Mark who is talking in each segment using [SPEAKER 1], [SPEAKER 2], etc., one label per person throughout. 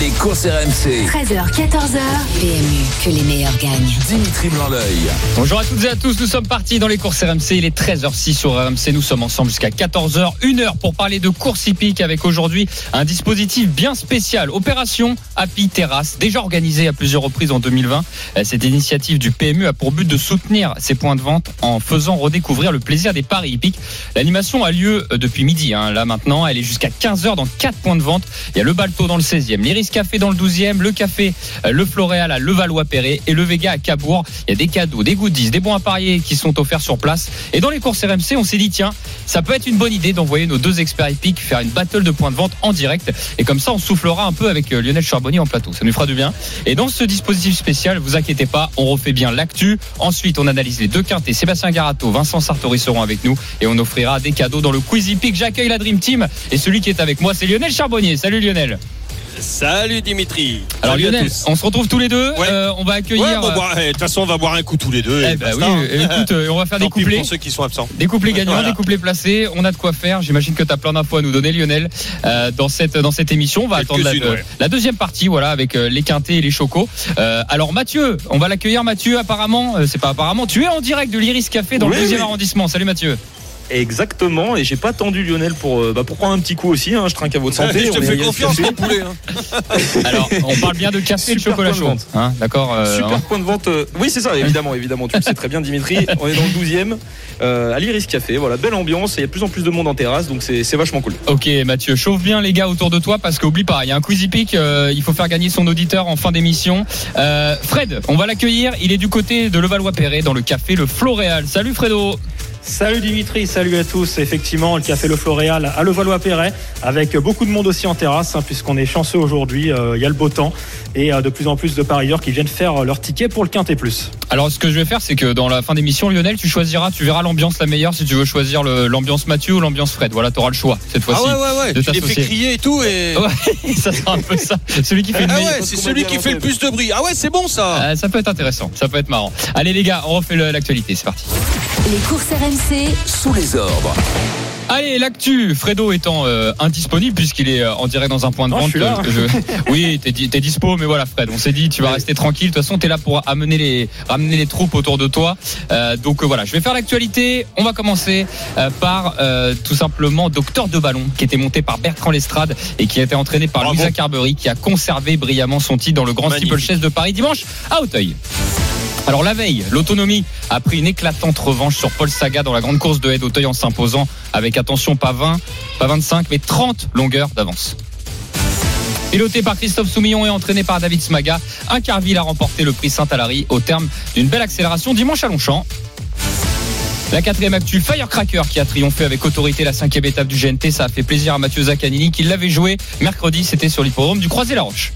[SPEAKER 1] Les courses RMC.
[SPEAKER 2] 13h, 14h. PMU, que les meilleurs gagnent.
[SPEAKER 1] Dimitri Blanc-L'œil.
[SPEAKER 3] Bonjour à toutes et à tous, nous sommes partis dans les courses RMC, il est 13h06 sur RMC, nous sommes ensemble jusqu'à 14h, une heure pour parler de course hippique avec aujourd'hui un dispositif bien spécial, opération Happy Terrasse, déjà organisée à plusieurs reprises en 2020. Euh, Cette initiative du PMU a pour but de soutenir ces points de vente en faisant redécouvrir le plaisir des paris hippiques. L'animation a lieu euh, depuis midi, hein. là maintenant, elle est jusqu'à 15h dans 4 points de vente. Il y a le Balto dans le 16e, l'Iris Café dans le 12e, le Café, euh, le Floréal à Levallois-Perret et le Vega à Cabourg. Il y a des cadeaux, des goodies, des bons à parier qui sont offerts sur place. Et dans les courses RMC, on s'est dit, tiens, ça peut être une bonne idée d'envoyer nos deux experts hippiques faire une battle de points de vente en direct. Et comme ça, on soufflera un peu avec euh, Lionel Charbonnier en plateau. Ça nous fera du bien. Et dans ce dispositif spécial, vous inquiétez pas, on refait bien l'actu. Ensuite, on analyse les deux quintés. Sébastien Garato, Vincent Sartori seront avec nous et on offrira des cadeaux dans le Quiz Hippique. J'accueille la Dream Team et celui qui est avec moi, c'est Lionel Charbonnier. Salut Lionel.
[SPEAKER 4] Salut Dimitri.
[SPEAKER 3] Alors
[SPEAKER 4] Salut
[SPEAKER 3] Lionel, on se retrouve tous les deux.
[SPEAKER 4] Ouais.
[SPEAKER 3] Euh, on va accueillir.
[SPEAKER 4] Ouais, bah, eh, de toute façon, on va boire un coup tous les deux.
[SPEAKER 3] Eh bah
[SPEAKER 4] basta,
[SPEAKER 3] oui,
[SPEAKER 4] hein.
[SPEAKER 3] euh, écoute, euh, on va faire des
[SPEAKER 4] Tant
[SPEAKER 3] couplets.
[SPEAKER 4] pour ceux qui sont absents.
[SPEAKER 3] Des couplets gagnants,
[SPEAKER 4] Voilà.
[SPEAKER 3] des couplets placés, on a de quoi faire. J'imagine que tu as plein d'infos à nous donner, Lionel, euh, dans cette dans cette émission. On va attendre la,
[SPEAKER 4] Quelques-unes, ouais.
[SPEAKER 3] la deuxième partie, voilà, avec euh, les quintés et les chocos. Euh, alors Mathieu, on va l'accueillir. Mathieu, apparemment, euh, c'est pas apparemment, tu es en direct de l'Iris Café dans
[SPEAKER 5] Oui,
[SPEAKER 3] le deuxième
[SPEAKER 5] oui.
[SPEAKER 3] arrondissement. Salut Mathieu.
[SPEAKER 5] Exactement, et j'ai pas attendu Lionel pour, euh, bah, pour prendre un petit coup aussi, hein, je trinque à votre santé.
[SPEAKER 4] je te fais confiance, mon poulet. hein.
[SPEAKER 3] Alors, on parle bien de café et de
[SPEAKER 5] Super
[SPEAKER 3] chocolat
[SPEAKER 5] point de
[SPEAKER 3] chaud,
[SPEAKER 5] vente.
[SPEAKER 3] hein, d'accord. euh,
[SPEAKER 5] Super
[SPEAKER 3] hein.
[SPEAKER 5] point de vente. euh, Oui, c'est ça, évidemment, évidemment. Tu le sais très bien, Dimitri. On est dans le 12e, euh, à l'Iris Café. Voilà, belle ambiance. Il y a de plus en plus de monde en terrasse, donc c'est c'est vachement cool.
[SPEAKER 3] Ok Mathieu, chauffe bien les gars autour de toi parce qu'oublie pas, il y a un quiz hippique, euh, il faut faire gagner son auditeur en fin d'émission. Euh, Fred, on va l'accueillir, il est du côté de Levallois-Perret dans le café Le Floréal. Salut Fredo
[SPEAKER 6] Salut Dimitri, salut à tous. Effectivement, le café Le Floréal à Levallois-Perret, avec beaucoup de monde aussi en terrasse, hein, puisqu'on est chanceux aujourd'hui. euh, Il y a le beau temps et euh, de plus en plus de parieurs qui viennent faire leur ticket pour le Quintet Plus.
[SPEAKER 3] Alors ce que je vais faire c'est que dans la fin d'émission Lionel tu choisiras, tu verras l'ambiance la meilleure si tu veux choisir l'ambiance Mathieu ou l'ambiance Fred. Voilà, tu auras le choix cette
[SPEAKER 4] Ah
[SPEAKER 3] fois-ci.
[SPEAKER 4] ouais, ouais, ouais.
[SPEAKER 3] de
[SPEAKER 4] Tu les fais crier et tout. Et...
[SPEAKER 3] Ouais, ça sera un peu ça. Celui qui fait
[SPEAKER 4] Ah ouais, c'est celui qui fait le plus de bruit. Ah ouais, c'est bon ça.
[SPEAKER 3] Euh, ça peut être intéressant, ça peut être marrant. Allez les gars, on refait l'actualité, c'est parti.
[SPEAKER 2] Les courses RMC,
[SPEAKER 1] Sous les ordres.
[SPEAKER 3] Allez, l'actu, Fredo étant euh, indisponible puisqu'il est euh, en direct dans un point de
[SPEAKER 6] Non,
[SPEAKER 3] vente.
[SPEAKER 6] je suis là.
[SPEAKER 3] euh, je- Oui, t'es, t'es dispo, mais voilà, Fred, on s'est dit, tu vas rester tranquille. De toute façon, t'es là pour amener les, ramener les troupes autour de toi. Euh, donc euh, voilà, je vais faire l'actualité. On va commencer euh, par euh, tout simplement Docteur de Ballon, qui était monté par Bertrand Lestrade et qui a été entraîné par
[SPEAKER 4] Bravo.
[SPEAKER 3] Louisa Carberry, qui a conservé brillamment son titre dans le Grand
[SPEAKER 4] Magnifique.
[SPEAKER 3] Steeplechase de Paris dimanche à Auteuil. Alors la veille, l'autonomie a pris une éclatante revanche sur Paul Saga dans la grande course de haie d'Auteuil en s'imposant avec attention pas 20, pas 25 mais 30 longueurs d'avance. Piloté par Christophe Soumillon et entraîné par David Smaga, un Carville a remporté le prix Saint-Alary au terme d'une belle accélération dimanche à Longchamp. La quatrième actu, Firecracker qui a triomphé avec autorité la cinquième étape du GNT. Ça a fait plaisir à Mathieu Zaccanini qui l'avait joué mercredi. C'était sur l'hippodrome du Croisé-la-Roche.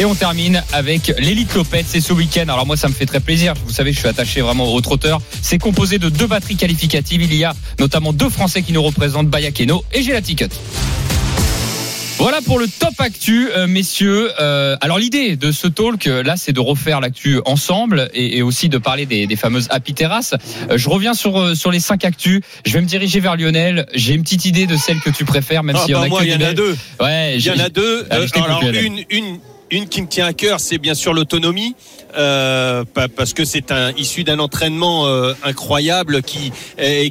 [SPEAKER 3] Et on termine avec l'élite Lopez. C'est ce week-end. Alors moi, ça me fait très plaisir. Vous savez, je suis attaché vraiment au trotteur. C'est composé de deux batteries qualificatives. Il y a notamment deux Français qui nous représentent, Bayakeno et Gelati Ticket. Voilà pour le top actu, euh, messieurs. Euh, alors l'idée de ce talk, euh, là, c'est de refaire l'actu ensemble et, et aussi de parler des, des fameuses happy terrasses. Je reviens sur sur les cinq actus. Je vais me diriger vers Lionel. J'ai une petite idée de celle que tu préfères, même
[SPEAKER 4] Ah,
[SPEAKER 3] s'il y en
[SPEAKER 4] bah,
[SPEAKER 3] a
[SPEAKER 4] moi,
[SPEAKER 3] que
[SPEAKER 4] il y en a deux.
[SPEAKER 3] Ouais,
[SPEAKER 4] Il y en a deux.
[SPEAKER 3] Allez,
[SPEAKER 4] alors, une, une, une qui me tient à cœur, c'est bien sûr l'autonomie, euh, pa- parce que c'est un issu d'un entraînement euh, incroyable qui,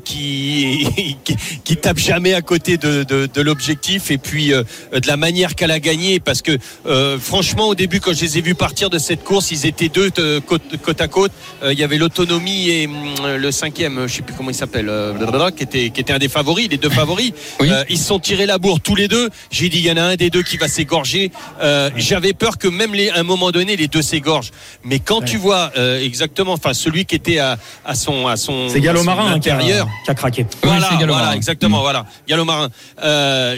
[SPEAKER 4] qui, qui qui tape jamais à côté de, de, de l'objectif et puis euh, de la manière qu'elle a gagné, parce que euh, franchement au début quand je les ai vus partir de cette course, ils étaient deux euh, côte, côte à côte. Euh, il y avait l'autonomie et hum, le cinquième, je sais plus comment il s'appelle, euh, qui était qui était un des favoris, les deux favoris.
[SPEAKER 3] Oui.
[SPEAKER 4] Euh, ils se sont tirés la bourre tous les deux. J'ai dit il y en a un des deux qui va s'égorger. Euh, J'avais peur que même les, à un moment donné les deux s'égorgent. Mais quand tu vois euh, exactement, enfin celui qui était à, à son à son,
[SPEAKER 6] C'est Gallo Marin hein, qui, a,
[SPEAKER 4] intérieur.
[SPEAKER 6] qui a craqué.
[SPEAKER 3] Oui,
[SPEAKER 4] Voilà,
[SPEAKER 3] c'est Gallo
[SPEAKER 4] voilà,
[SPEAKER 3] Marin.
[SPEAKER 4] exactement,
[SPEAKER 3] Mm.
[SPEAKER 4] voilà. Gallo Marin. Euh,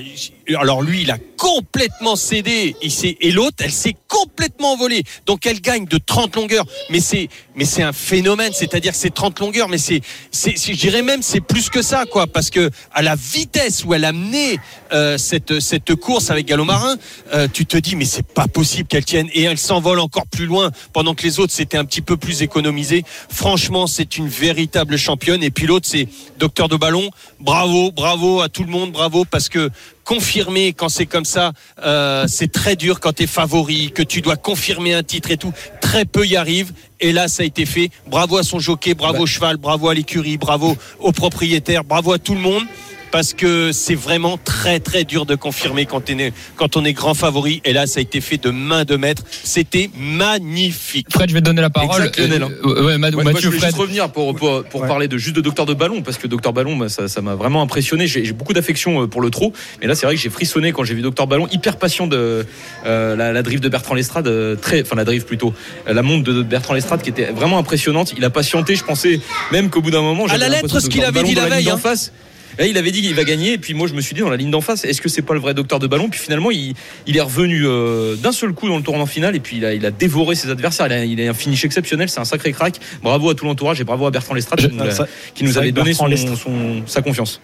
[SPEAKER 4] alors lui, il a complètement cédé il s'est- et l'autre elle s'est complètement envolée donc elle gagne de 30 longueurs mais c'est mais c'est un phénomène c'est-à-dire que c'est 30 longueurs mais c'est c'est c'est- je dirais même c'est plus que ça quoi parce que à la vitesse où elle a mené euh, cette cette course avec Galomarin euh, tu te dis mais c'est pas possible qu'elle tienne et elle s'envole encore plus loin pendant que les autres c'était un petit peu plus économisé. Franchement c'est une véritable championne. Et puis l'autre c'est docteur de ballon bravo bravo à tout le monde bravo parce que confirmer quand c'est comme ça euh, c'est très dur quand tu es favori que tu dois confirmer un titre et tout. Très peu y arrivent. Et là ça a été fait. Bravo à son jockey bravo au cheval bravo à l'écurie bravo aux propriétaires bravo à tout le monde parce que c'est vraiment très très dur de confirmer quand, on est, quand on est grand favori et là ça a été fait de main de maître c'était magnifique
[SPEAKER 3] Fred, je vais te donner la parole.
[SPEAKER 5] Exact, Lionel, hein.
[SPEAKER 3] Euh, ouais,
[SPEAKER 5] moi, je
[SPEAKER 3] Mathieu,
[SPEAKER 5] voulais
[SPEAKER 3] Fred.
[SPEAKER 5] juste revenir pour, pour, pour
[SPEAKER 6] Ouais.
[SPEAKER 5] parler de juste de Docteur de Ballon parce que Docteur Ballon ça m'a vraiment impressionné j'ai beaucoup d'affection euh, pour le trot mais là c'est vrai que j'ai frissonné quand j'ai vu Docteur Ballon hyper patient de euh, la, la drive de Bertrand Lestrade euh, très enfin la drive plutôt euh, la monte de Bertrand Lestrade qui était vraiment impressionnante il a patienté je pensais même qu'au bout d'un moment
[SPEAKER 4] À la lettre, ce qu'il avait dit la veille,
[SPEAKER 5] d'en
[SPEAKER 4] hein.
[SPEAKER 5] face Là, il avait dit qu'il va gagner, et puis moi je me suis dit dans la ligne d'en face, est-ce que c'est pas le vrai docteur de ballon? Puis finalement, il, il est revenu euh, d'un seul coup dans le tournant final, et puis il a, il a dévoré ses adversaires. Il a, il a un finish exceptionnel, c'est un sacré crack. Bravo à tout l'entourage et bravo à Bertrand Lestrade qui nous, a-
[SPEAKER 6] Ça-
[SPEAKER 5] qui nous
[SPEAKER 6] c'est
[SPEAKER 5] avait donné son, son- sa confiance.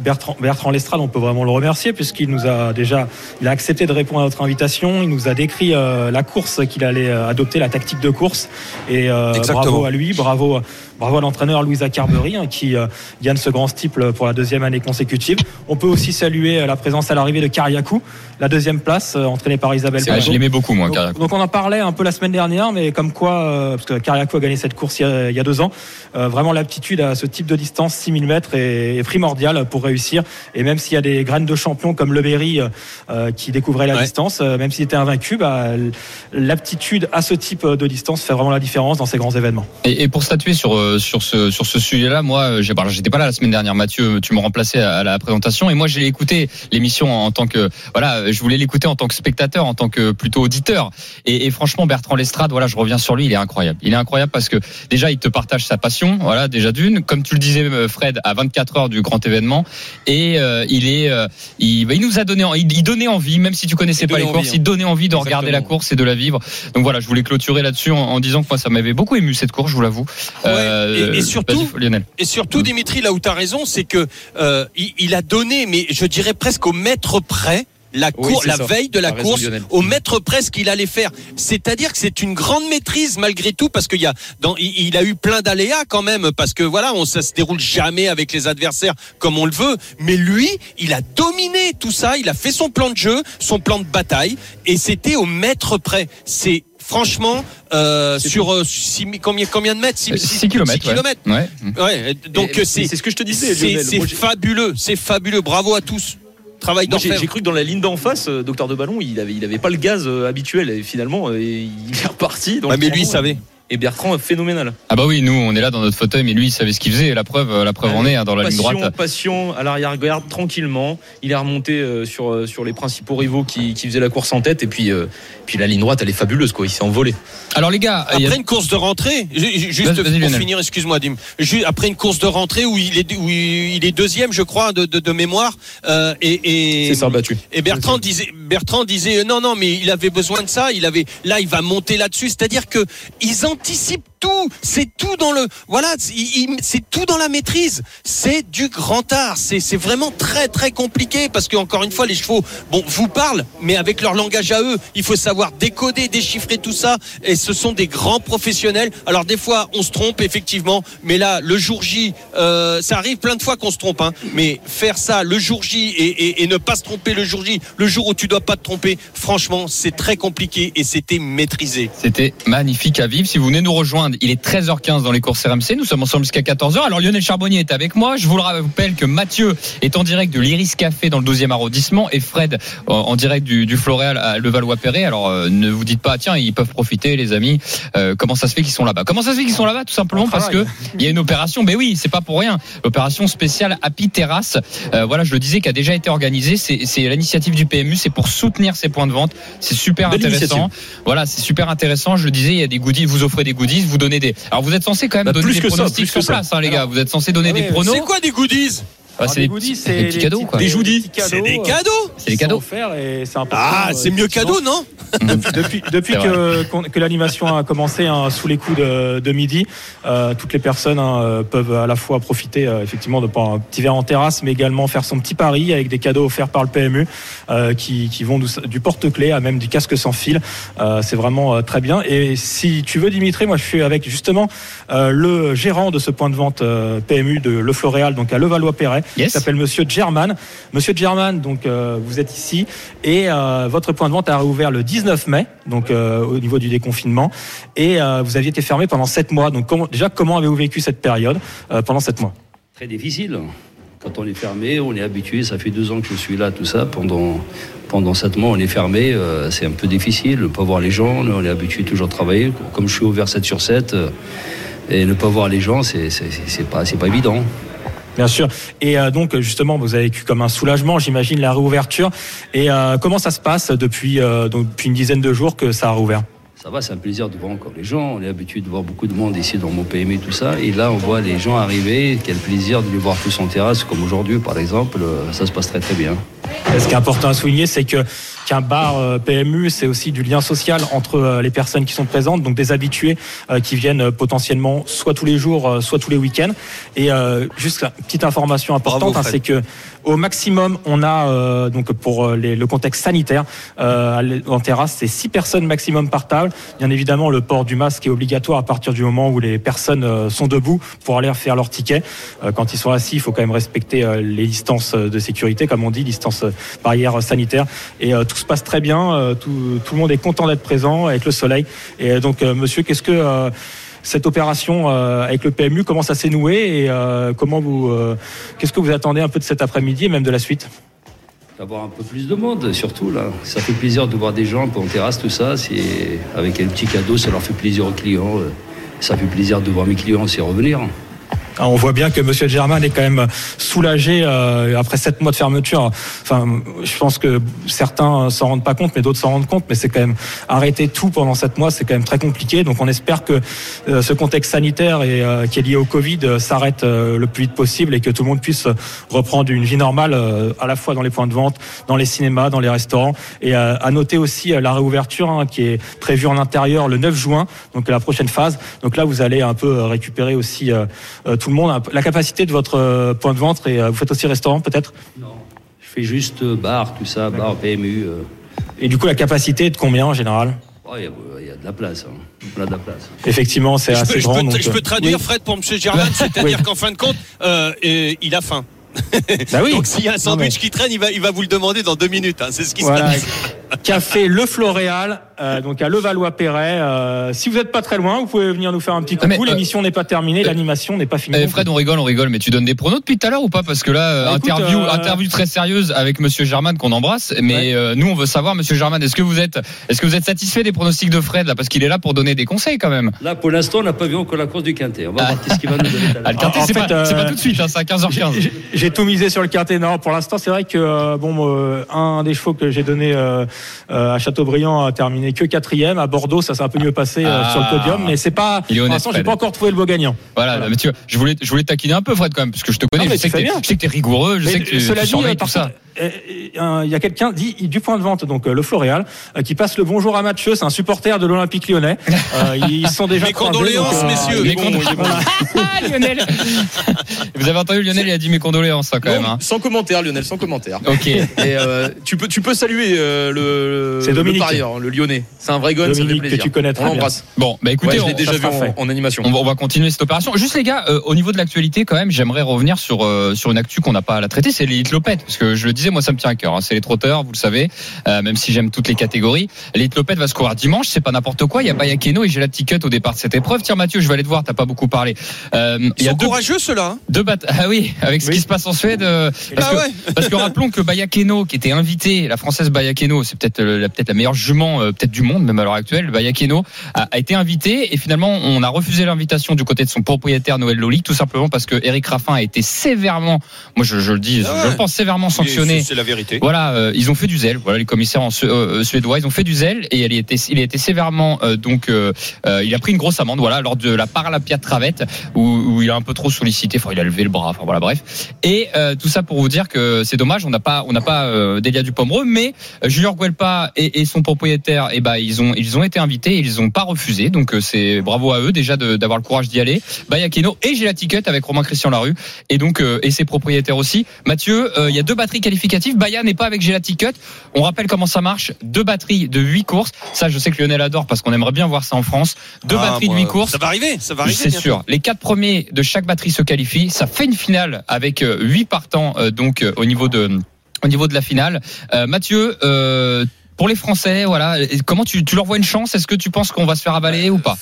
[SPEAKER 6] Bertrand, Bertrand Lestrade, on peut vraiment le remercier puisqu'il nous a déjà, il a accepté de répondre à notre invitation. Il nous a décrit euh, la course qu'il allait euh, adopter, la tactique de course. Et euh,
[SPEAKER 4] Exactement.
[SPEAKER 6] bravo à lui, bravo, bravo à l'entraîneur Louisa Carberry hein, qui euh, gagne ce grand steeple pour la deuxième année consécutive. On peut aussi saluer euh, la présence à l'arrivée de Kariakou, la deuxième place euh, entraînée par Isabelle
[SPEAKER 3] Ah, je l'aimais beaucoup, moi,
[SPEAKER 6] Donc,
[SPEAKER 3] Kariakou.
[SPEAKER 6] donc on en parlait un peu la semaine dernière, mais comme quoi, euh, parce que Kariakou a gagné cette course il y a, il y a deux ans, vraiment l'aptitude à ce type de distance, 6000 mètres, est, est primordiale pour réussir. Et même s'il y a des graines de champions comme Le Berry qui découvraient la
[SPEAKER 4] Ouais.
[SPEAKER 6] distance, même s'il était invaincu, bah, l'aptitude à ce type de distance fait vraiment la différence dans ces grands événements.
[SPEAKER 3] Et, et pour statuer sur euh, sur ce sur ce sujet-là, moi, euh, j'ai- j'étais pas là la semaine dernière. Mathieu, tu me remplaçais à, à la présentation, et moi j'ai écouté l'émission en, en tant que voilà, je voulais l'écouter en tant que spectateur, en tant que plutôt auditeur. Et, et franchement, Bertrand Lestrade, voilà, je reviens sur lui, il est incroyable. Il est incroyable parce que déjà, il te partage sa passion, voilà, déjà d'une, comme tu le disais, euh, Fred, à 24 heures du grand événement, et euh, il est, euh, il, bah, il nous a donné, il, il donnait envie, même si tu connaissais pas les
[SPEAKER 5] donnait
[SPEAKER 3] courses,
[SPEAKER 5] envie,
[SPEAKER 3] il donnait envie de regarder la course et de la vivre. Donc voilà, je voulais clôturer là-dessus en, en disant que moi, ça m'avait beaucoup ému cette course, je vous l'avoue. Euh,
[SPEAKER 4] et- et surtout-. Et surtout, Dimitri, là où tu as raison, c'est que euh, il, il a donné, mais je dirais presque au mètre près. La, cour- la
[SPEAKER 5] ça.
[SPEAKER 4] veille de la course, au mètre près ce qu'il allait faire. C'est-à-dire que c'est une grande maîtrise malgré tout, parce qu'il y a, dans, il, il a eu plein d'aléas quand même, parce que voilà, on, ça se déroule jamais avec les adversaires comme on le veut. Mais lui, il a dominé tout ça, il a fait son plan de jeu, son plan de bataille, et c'était au mètre près. C'est franchement euh, sur euh, six combien, combien de mètres?
[SPEAKER 3] 6 km.
[SPEAKER 4] six kilomètres.
[SPEAKER 3] Ouais.
[SPEAKER 4] Ouais, donc euh, c'est
[SPEAKER 5] c'est ce que je te disais,
[SPEAKER 4] c'est fabuleux, c'est fabuleux. Bravo à tous. Travail
[SPEAKER 5] j'ai cru que dans la ligne d'en face, docteur de ballon, il avait, il avait pas le gaz habituel et finalement il est reparti. le
[SPEAKER 4] mais lui, il savait.
[SPEAKER 5] Et Bertrand, phénoménal.
[SPEAKER 3] Ah bah oui, nous on est là dans notre fauteuil, mais lui il savait ce qu'il faisait. La preuve, la preuve en est hein, dans la ligne droite.
[SPEAKER 5] passion à l'arrière-garde, tranquillement. Il est remonté euh, sur, euh, sur les principaux rivaux qui, qui faisaient la course en tête. Et puis, euh, puis la ligne droite, elle est fabuleuse, quoi. Il s'est envolé.
[SPEAKER 3] Alors les gars, a-
[SPEAKER 4] Après une course de rentrée, ju- ju- juste pour
[SPEAKER 3] Lionel.
[SPEAKER 4] finir, excuse-moi Dim, après une course de rentrée où il est, où il est deuxième, je crois, de, de, de mémoire, euh, et, et,
[SPEAKER 5] C'est ça, battu.
[SPEAKER 4] et Bertrand disait, Bertrand disait, euh, non, non, mais il avait besoin de ça, il avait, là, il va monter là-dessus, c'est-à-dire que ils anticipent tout, c'est tout dans le, voilà, c'est tout dans la maîtrise, c'est du grand art, c'est vraiment très très compliqué parce que encore une fois, les chevaux, bon, vous parlent, mais avec leur langage à eux, il faut savoir décoder, déchiffrer tout ça, et ce sont des grands professionnels. Alors des fois, on se trompe effectivement, mais là, le jour J, euh, ça arrive plein de fois qu'on se trompe, hein, mais faire ça le jour J et, ne pas se tromper le jour J, le jour où tu dois pas te tromper, franchement, c'est très compliqué et c'était maîtrisé.
[SPEAKER 3] C'était magnifique à vivre. Si vous venez nous rejoindre, il est 13h15 dans les courses RMC. Nous sommes ensemble jusqu'à 14h. Alors Lionel Charbonnier est avec moi. Je vous le rappelle que Mathieu est en direct de l'Iris Café dans le 12e arrondissement et Fred en direct du, du Floréal à Levallois-Perret. Alors euh, ne vous dites pas, tiens, ils peuvent profiter, les amis. Euh, comment ça se fait qu'ils sont là-bas? Comment ça se fait qu'ils sont là-bas? Tout simplement
[SPEAKER 6] On
[SPEAKER 3] parce que
[SPEAKER 6] travaille.
[SPEAKER 3] il y a une opération. Mais oui, c'est pas pour rien. L'opération spéciale Happy Terrasse. Euh, voilà, je le disais, qui a déjà été organisée. C'est l'initiative du PMU. C'est pour soutenir ces points de vente. C'est super
[SPEAKER 5] Belle
[SPEAKER 3] intéressant. Voilà, c'est super intéressant. Je le disais, il y a des goodies, vous offrez des goodies, vous donnez des. Alors vous êtes censé quand même
[SPEAKER 5] Bah,
[SPEAKER 3] donner des pronostics sur place, hein, les gars. Vous êtes censé donner
[SPEAKER 6] Ah
[SPEAKER 3] des pronos.
[SPEAKER 4] C'est quoi des goodies?
[SPEAKER 3] Ah, c'est des
[SPEAKER 6] goodies, c'est
[SPEAKER 3] des petits cadeaux, quoi.
[SPEAKER 5] Des joudis.
[SPEAKER 4] C'est des
[SPEAKER 6] euh,
[SPEAKER 4] cadeaux.
[SPEAKER 3] C'est des cadeaux.
[SPEAKER 6] important.
[SPEAKER 4] Ah,
[SPEAKER 6] euh,
[SPEAKER 4] c'est mieux cadeau, non
[SPEAKER 6] depuis depuis que, l'animation a commencé hein, sous les coups de, de midi, euh, toutes les personnes hein, euh, peuvent à la fois profiter euh, effectivement de prendre un petit verre en terrasse, mais également faire son petit pari avec des cadeaux offerts par le PMU euh, qui, qui vont du, du porte-clés à même du casque sans fil. Euh, c'est vraiment euh, très bien. Et si tu veux, Dimitri, moi je suis avec justement euh, le gérant de ce point de vente euh, PMU de Le Floréal, donc à Levallois-Perret. Il
[SPEAKER 3] Yes.
[SPEAKER 6] s'appelle Monsieur German. Monsieur German, donc euh, vous êtes ici et euh, votre point de vente a réouvert le 19 mai, donc euh, au niveau du déconfinement, et euh, vous aviez été fermé pendant 7 mois. Donc comment, déjà, comment avez-vous vécu cette période euh, pendant 7 mois?
[SPEAKER 7] Très difficile. Quand on est fermé, on est habitué. Ça fait deux ans que je suis là, tout ça. Pendant pendant sept mois, on est fermé. euh, c'est un peu difficile. Ne pas voir les gens. On est habitué toujours à travailler. Comme je suis ouvert 7 sur 7, euh, et ne pas voir les gens, c'est c'est c'est pas c'est pas évident.
[SPEAKER 6] Bien sûr. Et euh, donc justement, vous avez vécu comme un soulagement, j'imagine, la réouverture. Et euh, comment ça se passe depuis, euh, donc, depuis une dizaine de jours que ça a réouvert
[SPEAKER 7] Ça va, c'est un plaisir de voir encore les gens. On est habitué de voir beaucoup de monde ici dans mon PME, tout ça. Et là, on voit les gens arriver. Quel plaisir de les voir tous en terrasse, comme aujourd'hui, par exemple. Ça se passe très très bien.
[SPEAKER 6] Et Ce qui est important à souligner, c'est que qu'un bar euh, PMU, c'est aussi du lien social entre euh, les personnes qui sont présentes, donc des habitués euh, qui viennent potentiellement soit tous les jours, soit tous les week-ends. Et juste une petite information importante, hein, c'est que au maximum, on a euh, donc pour les- le contexte sanitaire euh, en terrasse, c'est six personnes maximum par table. Bien évidemment, le port du masque est obligatoire à partir du moment où les personnes euh, sont debout pour aller faire leur ticket. Quand ils sont assis, il faut quand même respecter les distances de sécurité, comme on dit, distance euh, barrière sanitaire. Et euh, tout se passe très bien. euh, tout, tout le monde est content d'être présent avec le soleil. Et donc, monsieur, qu'est-ce que cette opération avec le PMU, comment ça s'est noué et comment vous, qu'est-ce que vous attendez un peu de cet après-midi et même de la suite?
[SPEAKER 7] D'avoir un peu plus de monde, surtout là. Ça fait plaisir de voir des gens un peu en terrasse, tout ça. C'est avec un petit cadeau, ça leur fait plaisir aux clients. Ça fait plaisir de voir mes clients aussi revenir.
[SPEAKER 6] Alors, on voit bien que Monsieur Germain est quand même soulagé euh, après sept mois de fermeture. Enfin, je pense que certains s'en rendent pas compte, mais d'autres s'en rendent compte. Mais c'est quand même arrêter tout pendant sept mois, c'est quand même très compliqué. Donc, on espère que euh, ce contexte sanitaire et euh, qui est lié au Covid s'arrête le plus vite possible et que tout le monde puisse reprendre une vie normale, à la fois dans les points de vente, dans les cinémas, dans les restaurants. Et à noter aussi la réouverture hein, qui est prévue en intérieur le 9 juin, donc la prochaine phase. Donc là, vous allez un peu récupérer aussi euh, tout le monde, la capacité de votre euh, point de vente. Et euh, vous faites aussi restaurant peut-être?
[SPEAKER 7] Non. Je fais juste euh, bar, tout ça, bar, PMU. euh.
[SPEAKER 6] Et du coup, la capacité est de combien en général?
[SPEAKER 7] Oh, Il y, a- il y a de la place. Hein. On a de la place.
[SPEAKER 6] Effectivement, c'est assez
[SPEAKER 4] peux, je
[SPEAKER 6] grand.
[SPEAKER 4] peux-
[SPEAKER 6] donc,
[SPEAKER 4] je peux traduire,
[SPEAKER 6] oui.
[SPEAKER 4] Fred, pour M. Germain, c'est-à-dire
[SPEAKER 6] Oui.
[SPEAKER 4] qu'en fin de compte, euh, il a faim.
[SPEAKER 6] Bah oui.
[SPEAKER 4] Donc s'il y a un
[SPEAKER 6] Non, mais-
[SPEAKER 4] sandwich qui traîne, il va, il va vous le demander dans deux minutes. hein. C'est ce qui se
[SPEAKER 6] Voilà,
[SPEAKER 4] passe.
[SPEAKER 6] café Le Floréal, euh, donc à Levallois-Perret. Euh, si vous n'êtes pas très loin, vous pouvez venir nous faire un petit
[SPEAKER 3] Ah, mais,
[SPEAKER 6] coucou.
[SPEAKER 3] euh,
[SPEAKER 6] L'émission n'est pas terminée, l'animation n'est pas finie.
[SPEAKER 3] Eh, Fred, on rigole, on rigole, mais tu donnes des pronos depuis tout à l'heure ou pas? Parce que là, euh,
[SPEAKER 6] Bah, écoute,
[SPEAKER 3] interview,
[SPEAKER 6] euh,
[SPEAKER 3] interview très sérieuse avec Monsieur Germain qu'on embrasse, mais
[SPEAKER 6] Ouais.
[SPEAKER 3] euh, nous on veut savoir, Monsieur Germain, est-ce que vous êtes, est-ce que vous êtes satisfait des pronostics de Fred là? Parce qu'il est là pour donner des conseils quand même.
[SPEAKER 7] Là, pour l'instant, on n'a pas vu encore la course du Quintet. On va voir qu'est-ce qu'il va nous donner
[SPEAKER 3] Ah, le quintet, c'est pas,
[SPEAKER 6] euh,
[SPEAKER 3] tout de suite, hein, c'est à 15h15.
[SPEAKER 6] J'ai- J'ai tout misé sur le quintet. Non, pour l'instant, c'est vrai que euh, bon, euh, un des chevaux que j'ai donné euh, euh, à Châteaubriand a terminé que quatrième. À Bordeaux, ça s'est un peu mieux passé euh,
[SPEAKER 3] Ah.
[SPEAKER 6] sur le podium, mais c'est pas. Pour l'instant, j'ai pas encore trouvé le beau gagnant.
[SPEAKER 3] Voilà,
[SPEAKER 6] Voilà.
[SPEAKER 3] mais tu vois, je voulais, je voulais taquiner un peu Fred quand même, parce que je te connais,
[SPEAKER 6] Non, mais
[SPEAKER 3] je sais,
[SPEAKER 6] tu
[SPEAKER 3] que
[SPEAKER 6] fais
[SPEAKER 3] t'es,
[SPEAKER 6] bien.
[SPEAKER 3] je sais que t'es rigoureux, je
[SPEAKER 6] Mais,
[SPEAKER 3] sais que tu,
[SPEAKER 6] cela
[SPEAKER 3] tu
[SPEAKER 6] dit, euh, par
[SPEAKER 3] ça.
[SPEAKER 6] Euh, euh, il y a quelqu'un dit du point de vente, donc euh, le Floréal, qui passe le bonjour à Mathieu. C'est un supporter de l'Olympique Lyonnais. Ils sont déjà
[SPEAKER 4] Mes condoléances,
[SPEAKER 6] donc,
[SPEAKER 4] messieurs.
[SPEAKER 3] Mes
[SPEAKER 6] bon, bon.
[SPEAKER 3] Ah, Lionel Vous avez entendu Lionel, il a dit mes condoléances hein, quand même. hein.
[SPEAKER 5] Sans commentaire, Lionel, sans commentaire.
[SPEAKER 3] Ok.
[SPEAKER 5] Et euh, tu peux, tu peux saluer euh, le,
[SPEAKER 6] C'est
[SPEAKER 5] le
[SPEAKER 6] Dominique.
[SPEAKER 5] parieur, hein, le Lyonnais. C'est un vrai gun,
[SPEAKER 6] Dominique, que tu connais très
[SPEAKER 5] On l'embrasse.
[SPEAKER 3] Bon, bah écoutez,
[SPEAKER 5] Ouais,
[SPEAKER 3] on,
[SPEAKER 5] déjà vu en, animation.
[SPEAKER 3] On va, on va continuer cette opération. Juste les gars, euh, au niveau de l'actualité quand même, j'aimerais revenir sur sur une actu qu'on n'a pas à la traiter, c'est les hitlopettes parce que je le disais, moi ça me tient à cœur. hein. c'est les trotteurs, vous le savez, euh, même si j'aime toutes les catégories. Les hitlopettes va se courir dimanche, c'est pas n'importe quoi. Il y a Bayakeno et j'ai la petite cut au départ de cette épreuve. Tiens Mathieu, je vais aller te voir, t'as pas beaucoup parlé. Euh,
[SPEAKER 4] Ils
[SPEAKER 3] il y a
[SPEAKER 4] sont
[SPEAKER 3] deux,
[SPEAKER 4] courageux, ceux-là. hein.
[SPEAKER 3] deux. Ah oui, avec ce
[SPEAKER 6] Oui.
[SPEAKER 3] qui se passe en Suède. euh, parce,
[SPEAKER 4] Ah
[SPEAKER 3] que,
[SPEAKER 4] ouais.
[SPEAKER 3] parce que rappelons que Bayakeno, qui était invité, la française Bayakeno, c'est peut-être euh, la peut-être la meilleure jument euh, peut-être du monde même à l'heure actuelle. Bayakeno a, a été invité et finalement on a refusé l'invitation du côté de son propriétaire Noël Lolic tout simplement parce que Eric Raffin a été sévèrement, moi je, je le dis,
[SPEAKER 4] Ah
[SPEAKER 3] je
[SPEAKER 4] ouais.
[SPEAKER 3] pense sévèrement sanctionné mais
[SPEAKER 4] c'est la vérité.
[SPEAKER 3] voilà, euh, ils ont fait du zèle. Voilà, les commissaires en Su- euh, suédois, ils ont fait du zèle et elle était, il a été sévèrement euh, donc, euh, euh, il a pris une grosse amende. Voilà, lors de la Paralympiade Travette où, où il a un peu trop sollicité. Enfin, il a levé le bras. Enfin voilà, bref. Et euh, tout ça pour vous dire que c'est dommage, on n'a pas, on n'a pas euh, Delia Dupomereux, mais euh, Junior Guelpa et, et son propriétaire, et ben ils ont, ils ont été invités, et ils ont pas refusé. Donc euh, c'est bravo à eux déjà d'avoir le courage d'y aller. Bayakeno et j'ai la ticket avec Romain Christian Larue et donc euh, et ses propriétaires aussi. Mathieu, euh, il y a deux batteries qualificatives. Baya n'est pas avec Gelati Cut. On rappelle comment ça marche. Deux batteries de huit courses. Ça, je sais que Lionel adore parce qu'on aimerait bien voir ça en France. Deux
[SPEAKER 4] Ah,
[SPEAKER 3] batteries
[SPEAKER 4] moi,
[SPEAKER 3] de huit courses.
[SPEAKER 4] Ça va arriver, ça va arriver.
[SPEAKER 3] C'est sûr. Les quatre premiers de chaque batterie se qualifient. Ça fait une finale avec euh, huit partants euh, donc euh, au niveau de au niveau de la finale. Euh, Mathieu. Euh, pour les Français, voilà. Comment tu, tu leur vois une chance? Est-ce que tu penses qu'on va se faire avaler ou pas?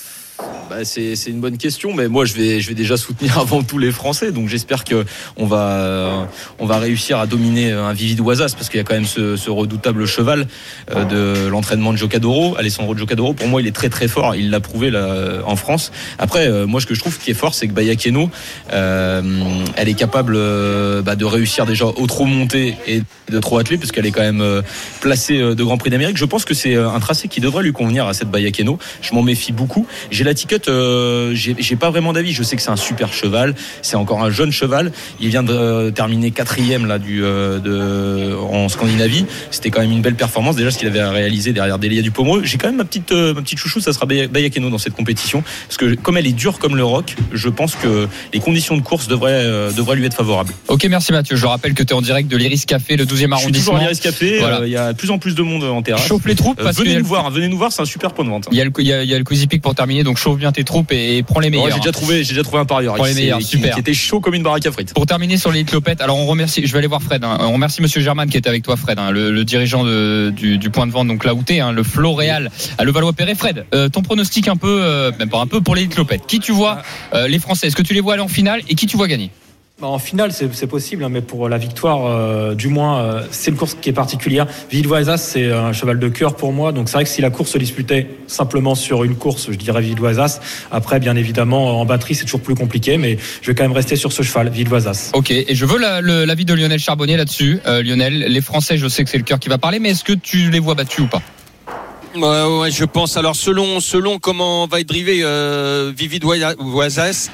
[SPEAKER 5] Bah, c'est une bonne question, mais moi je vais je vais déjà soutenir avant tout les Français, donc j'espère que on va euh, on va réussir à dominer un Vivid Oisas parce qu'il y a quand même ce, ce redoutable cheval euh, de l'entraînement de Jocadoro, Alessandro Jocadoro. Pour moi, il est très très fort, il l'a prouvé là en France. Après, euh, moi ce que je trouve qui est fort, c'est que Bayakeno, euh, elle est capable euh, bah, de réussir déjà au trop monté et de trop attelé, parce qu'elle est quand même euh, placée euh, de Grand Prix d'Amérique. Je pense que c'est euh, un tracé qui devrait lui convenir à cette Bayakeno. Je m'en méfie beaucoup. J'ai la ticket, euh, j'ai pas vraiment d'avis. Je sais que c'est un super cheval, c'est encore un jeune cheval. Il vient de euh, terminer quatrième là du euh, de en Scandinavie. C'était quand même une belle performance déjà ce qu'il avait réalisé derrière Delia du Pomereux. J'ai quand même ma petite euh, ma petite chouchou, ça sera Baya- Bayakeno dans cette compétition parce que comme elle est dure comme le rock, je pense que les conditions de course devraient devraient lui être favorables.
[SPEAKER 3] Ok, merci Mathieu. Je rappelle que tu es en direct de l'Iris Café, le 12e
[SPEAKER 5] Je suis toujours
[SPEAKER 3] arrondissement.
[SPEAKER 5] à l'Iris Café.
[SPEAKER 3] Voilà.
[SPEAKER 5] Il y a de plus en plus de monde en terrasse.
[SPEAKER 3] Chauffe les troupes parce
[SPEAKER 5] venez nous voir, venez nous voir, c'est un super point de vente.
[SPEAKER 3] Il y a le, il y a, il y a le Quizy Peak pour terminer, donc chauffe bien tes troupes et, et prends les
[SPEAKER 5] Ouais,
[SPEAKER 3] meilleurs.
[SPEAKER 5] j'ai déjà trouvé, j'ai déjà trouvé un parieur
[SPEAKER 3] Pour les meilleurs,
[SPEAKER 5] qui-
[SPEAKER 3] super.
[SPEAKER 5] qui était chaud comme une baraque à frites.
[SPEAKER 3] Pour terminer sur les clopettes, alors on remercie, je vais aller voir Fred. hein. On remercie Monsieur German qui était avec toi, Fred, hein, le, le dirigeant de- du, du point de vente, donc là où t'es, hein, le Floréal à Levallois-Perret. Fred, euh, ton pronostic un peu, euh, même pas un peu pour les clopettes. Qui tu vois euh, les Français Est-ce que tu les vois aller en finale et qui tu vois gagner?
[SPEAKER 6] En finale, c'est possible, hein, mais pour la victoire, euh, du moins, euh, c'est une course qui est particulière. Vildoisas, c'est un cheval de cœur pour moi. Donc c'est vrai que si la course se disputait simplement sur une course, je dirais Vildoisas. Après, bien évidemment, en batterie, c'est toujours plus compliqué, mais je vais quand même rester sur ce cheval, Vildoisas.
[SPEAKER 3] Ok, et je veux l'avis de Lionel Charbonnier là-dessus. Euh, Lionel, les Français, je sais que c'est le cœur qui va parler, mais est-ce que tu les vois battus ou pas?
[SPEAKER 4] Ouais, ouais, je pense. Alors selon selon comment va être drivé euh, Vivid Oisas,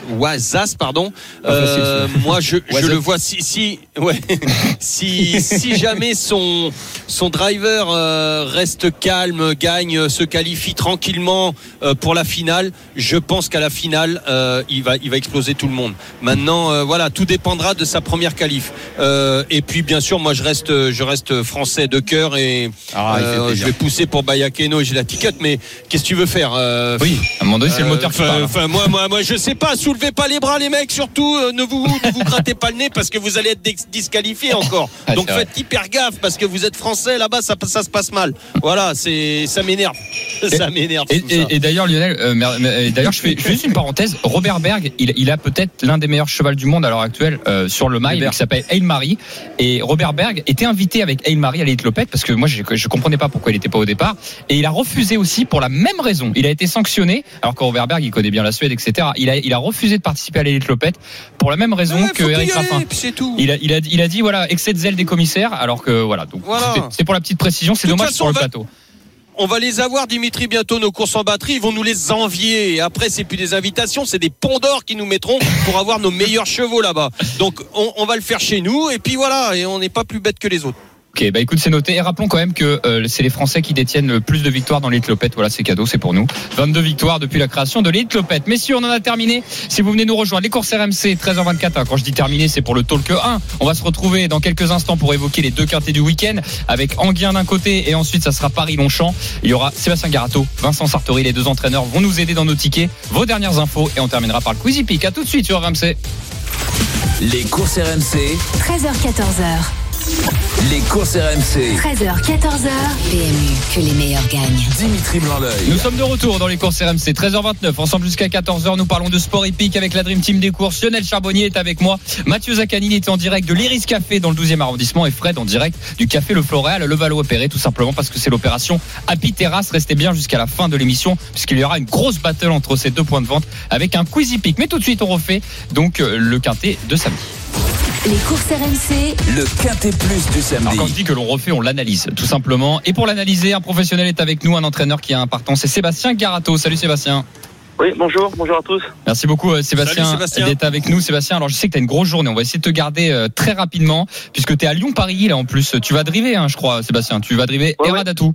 [SPEAKER 4] pardon. euh, moi, je, le vois si si ouais si si jamais son son driver euh, reste calme, gagne, euh, se qualifie tranquillement pour la finale, je pense qu'à la finale il va il va exploser tout le monde. Maintenant, voilà, tout dépendra de sa première qualif. Et puis bien sûr, moi je reste je reste français de cœur et
[SPEAKER 5] Ah,
[SPEAKER 4] je vais pousser pour Et j'ai la ticket, mais qu'est-ce que tu veux faire euh,
[SPEAKER 3] Oui, à un moment donné, c'est le
[SPEAKER 4] euh,
[SPEAKER 3] moteur qui
[SPEAKER 4] enfin,
[SPEAKER 3] parle.
[SPEAKER 4] enfin, moi, moi, moi, je sais pas. Soulevez pas les bras, les mecs. Surtout, euh, ne vous, ne vous grattez pas le nez parce que vous allez être dis- disqualifiés encore.
[SPEAKER 3] Ah,
[SPEAKER 4] Donc faites hyper gaffe parce que vous êtes français là-bas, ça, ça se passe mal. Voilà, c'est, ça m'énerve. Ça m'énerve.
[SPEAKER 3] Et, d'ailleurs, Lionel, euh, d'ailleurs, je fais, juste une parenthèse. Robert Berg, il, il a peut-être l'un des meilleurs chevals du monde à l'heure actuelle euh, sur le mail, qui s'appelle Hail Marie. Et Robert Berg était invité avec Hail Marie à l'élite Lopette parce que moi, je, je comprenais pas pourquoi il était pas au départ. Et il a refusé aussi pour la même raison. Il a été sanctionné, alors que Robert Berg, il connaît bien la Suède, etc. Il a, il a refusé de participer à l'élite Lopette pour la même raison que Eric Raffin.
[SPEAKER 4] tout.
[SPEAKER 3] Il a, il, a, il a dit voilà excès de zèle des commissaires alors que voilà donc
[SPEAKER 4] Voilà.
[SPEAKER 3] c'était- c'est pour la petite précision c'est dommage
[SPEAKER 4] façon,
[SPEAKER 3] sur le plateau
[SPEAKER 4] On va les avoir, Dimitri, bientôt, nos courses en batterie. Ils vont nous les envier. Et après, c'est plus des invitations, c'est des ponts d'or qui nous mettront pour avoir nos meilleurs chevaux là-bas. Donc, on, on va le faire chez nous. Et puis voilà, et on n'est pas plus bête que les autres.
[SPEAKER 3] Ok, bah écoute, c'est noté. Et rappelons quand même que euh, c'est les Français qui détiennent le plus de victoires dans l'élite Lopette. Voilà, c'est cadeau, c'est pour nous. 22 victoires depuis la création de l'élite Lopette. Messieurs, on en a terminé. Si vous venez nous rejoindre, les courses RMC 13h24. hein, quand je dis terminé, c'est pour le talk 1. On va se retrouver dans quelques instants pour évoquer les deux quintés du week-end avec Anguien d'un côté et ensuite ça sera Paris-Longchamp. Il y aura Sébastien Garato, Vincent Sartori, les deux entraîneurs vont nous aider dans nos tickets. Vos dernières infos et on terminera par le Quizy Peak. À tout de suite sur RMC.
[SPEAKER 1] Les courses RMC,
[SPEAKER 2] 13h14h.
[SPEAKER 1] Les courses RMC.
[SPEAKER 2] 13h, 14h. PMU, que les meilleurs gagnent.
[SPEAKER 1] Dimitri
[SPEAKER 3] Nous
[SPEAKER 1] Blanc-L'œil.
[SPEAKER 3] sommes de retour dans les courses RMC 13h29 ensemble jusqu'à 14h nous parlons de sport épique avec la Dream Team des courses Lionel Charbonnier est avec moi Mathieu Zaccanini est en direct de l'Iris Café dans le 12e arrondissement et Fred en direct du Café Le Floréal à Levallois-Perret tout simplement parce que c'est l'opération Happy Terrace restez bien jusqu'à la fin de l'émission puisqu'il y aura une grosse battle entre ces deux points de vente avec un Quizy Peak mais tout de suite on refait donc euh, le quintet de samedi
[SPEAKER 2] Les courses RMC,
[SPEAKER 1] Le Quintet Plus du
[SPEAKER 3] Alors quand je
[SPEAKER 1] samedi.
[SPEAKER 3] dis que l'on refait, on l'analyse, tout simplement. Et pour l'analyser, un professionnel est avec nous, un entraîneur qui a un partant, c'est Sébastien Garato. Salut Sébastien.
[SPEAKER 8] Oui, bonjour, bonjour à tous.
[SPEAKER 3] Merci beaucoup euh, Sébastien,
[SPEAKER 4] Sébastien.
[SPEAKER 3] d'être avec nous. Sébastien, alors je sais que tu as une grosse journée, on va essayer de te garder euh, très rapidement, puisque tu es à Lyon-Paris là en plus. Tu vas driver, hein, je crois, Sébastien. Tu vas driver
[SPEAKER 8] Ouais,
[SPEAKER 3] Eradatou.
[SPEAKER 8] Ouais,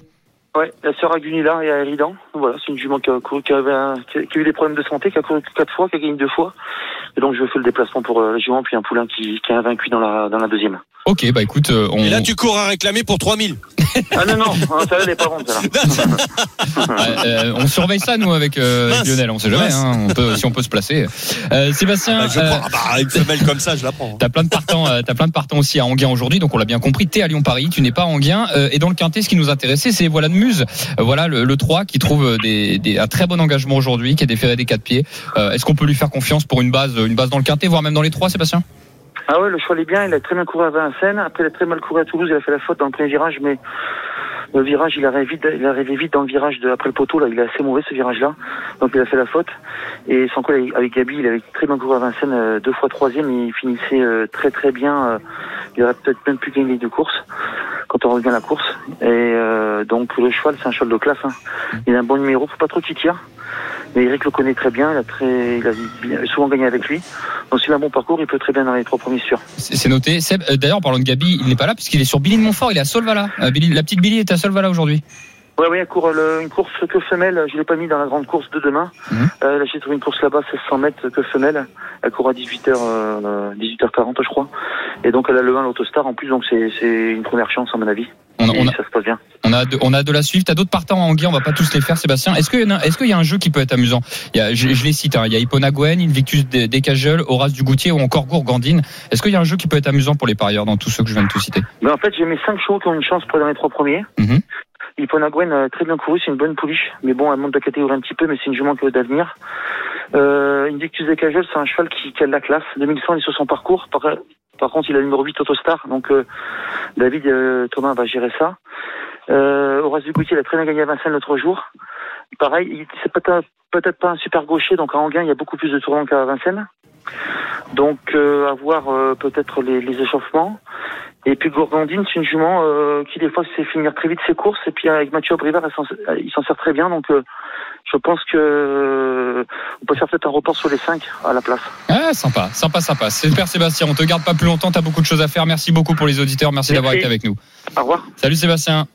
[SPEAKER 8] la sœur à Gunilla et à Eridan. Voilà, c'est une jument qui a, couru- qui, avait un- qui a- qui a eu des problèmes de santé, qui a couru quatre fois, qui a gagné deux fois. Et donc je fais le déplacement pour euh, la jument, puis un poulain qui, qui est invaincu dans la, dans la deuxième.
[SPEAKER 3] Ok, bah écoute, euh, on...
[SPEAKER 4] Et là, tu cours à réclamer pour 3000.
[SPEAKER 8] Ah non, non, hein, celle-là n'est pas vente, celle-là.
[SPEAKER 3] Euh, euh, on surveille ça nous avec, euh, avec. Lionel, on sait jamais, hein, on peut, si on peut se placer. Euh, Sébastien,
[SPEAKER 4] Bah, je
[SPEAKER 3] euh,
[SPEAKER 4] prends. Ah bah, une femelle comme ça, je la prends.
[SPEAKER 3] T'as plein de partants, euh, t'as plein de partants aussi à Anguien aujourd'hui, donc on l'a bien compris. T'es à Lyon-Paris, tu n'es pas à Anguien. Euh, et dans le quintet, ce qui nous intéressait, c'est voilà de Euh, voilà le, le 3 qui trouve euh, un très bon engagement aujourd'hui, qui a déféré des quatre pieds. Euh, Est-ce qu'on peut lui faire confiance pour une base, une base dans le quintet, voire même dans les trois, Sébastien?
[SPEAKER 8] Ah ouais, le cheval est bien, il a très bien couru à Vincennes. Après, il a très mal couru à Toulouse, il a fait la faute dans le premier virage, mais le virage, il arrive vite, il arrivé vite dans le virage de, après le poteau, là, il est assez mauvais ce virage-là. Donc il a fait la faute. Et sans quoi, avec- Gabi, il avait très bien couru à Vincennes, deux fois troisième, il finissait très très bien. il aurait peut-être même pu gagner les deux courses quand on revient à la course. Et euh, donc le cheval, c'est un cheval de classe. hein. Il a un bon numéro, faut pas trop qu'il tire. Mais Eric le connaît très bien, il a, très, il a souvent gagné avec lui. Donc s'il a un bon parcours, il peut très bien dans les trois premiers sûrs.
[SPEAKER 3] C'est noté. Euh, d'ailleurs, en parlant de Gabi, il n'est pas là puisqu'il est sur Billy de Montfort, il est à Solvala. Euh, Billy- la petite Billy est à Solvala aujourd'hui.
[SPEAKER 8] Ouais, oui, le- une course que femelle. Je l'ai pas mis dans la grande course de demain.
[SPEAKER 3] Mhm.
[SPEAKER 8] Euh, là, j'ai trouvé une course là-bas, 1600 mètres que femelle. Elle court à 18h, euh, 18h40, je crois. Et donc, elle a le 1 l'autostar en plus, donc c'est c'est une première chance, à mon avis.
[SPEAKER 3] On, a- on a,
[SPEAKER 8] ça se passe bien.
[SPEAKER 3] on a de, on a de la suivre. T'as d'autres partants à Anguien, on va pas tous les faire, Sébastien. Est-ce qu'il y, en a- est-ce qu'il y a un jeu qui peut être amusant? Il y a, je, je les cite, hein. il y a Hipponaguen, Invictus des des Cageul, Horace Dugoutier ou encore Gourgandine. Est-ce qu'il y a un jeu qui peut être amusant pour les parieurs dans tous ceux que je viens de te citer?
[SPEAKER 8] Mais en fait, j'ai mes 5 chevaux qui ont une chance pour les trois premiers.
[SPEAKER 3] Mhm.
[SPEAKER 8] Hipponaguen a très bien couru, c'est une bonne pouliche. Mais bon, elle monte de catégorie un petit peu, mais c'est une jument d'avenir. Euh, Invictus des Cageul, c'est un cheval qui, a de la classe. 2100, il est sur son parcours. Par, contre, il a le numéro 8 Autostar. Donc, euh, David euh, Thomas va gérer ça. Euh, Horace Dugoutier, il a très bien gagné à Vincennes l'autre jour. Pareil, il- c'est peut-être pas un super gaucher, donc à Anguin, il y a beaucoup plus de tournants qu'à Vincennes. Donc, euh, à voir euh, peut-être les échauffements. Et puis Gourgandine, c'est une jument euh, qui des fois sait finir très vite ses courses. Et puis avec Mathieu s'en- il s'en sert très bien. Donc euh, je pense que euh, on peut faire peut-être un report sur les 5 à la place.
[SPEAKER 3] Ah, sympa, sympa, sympa. Super Sébastien, on te garde pas plus longtemps, t'as beaucoup de choses à faire. Merci beaucoup pour les auditeurs, merci,
[SPEAKER 8] Merci.
[SPEAKER 3] d'avoir été avec nous.
[SPEAKER 8] Au revoir.
[SPEAKER 3] Salut Sébastien.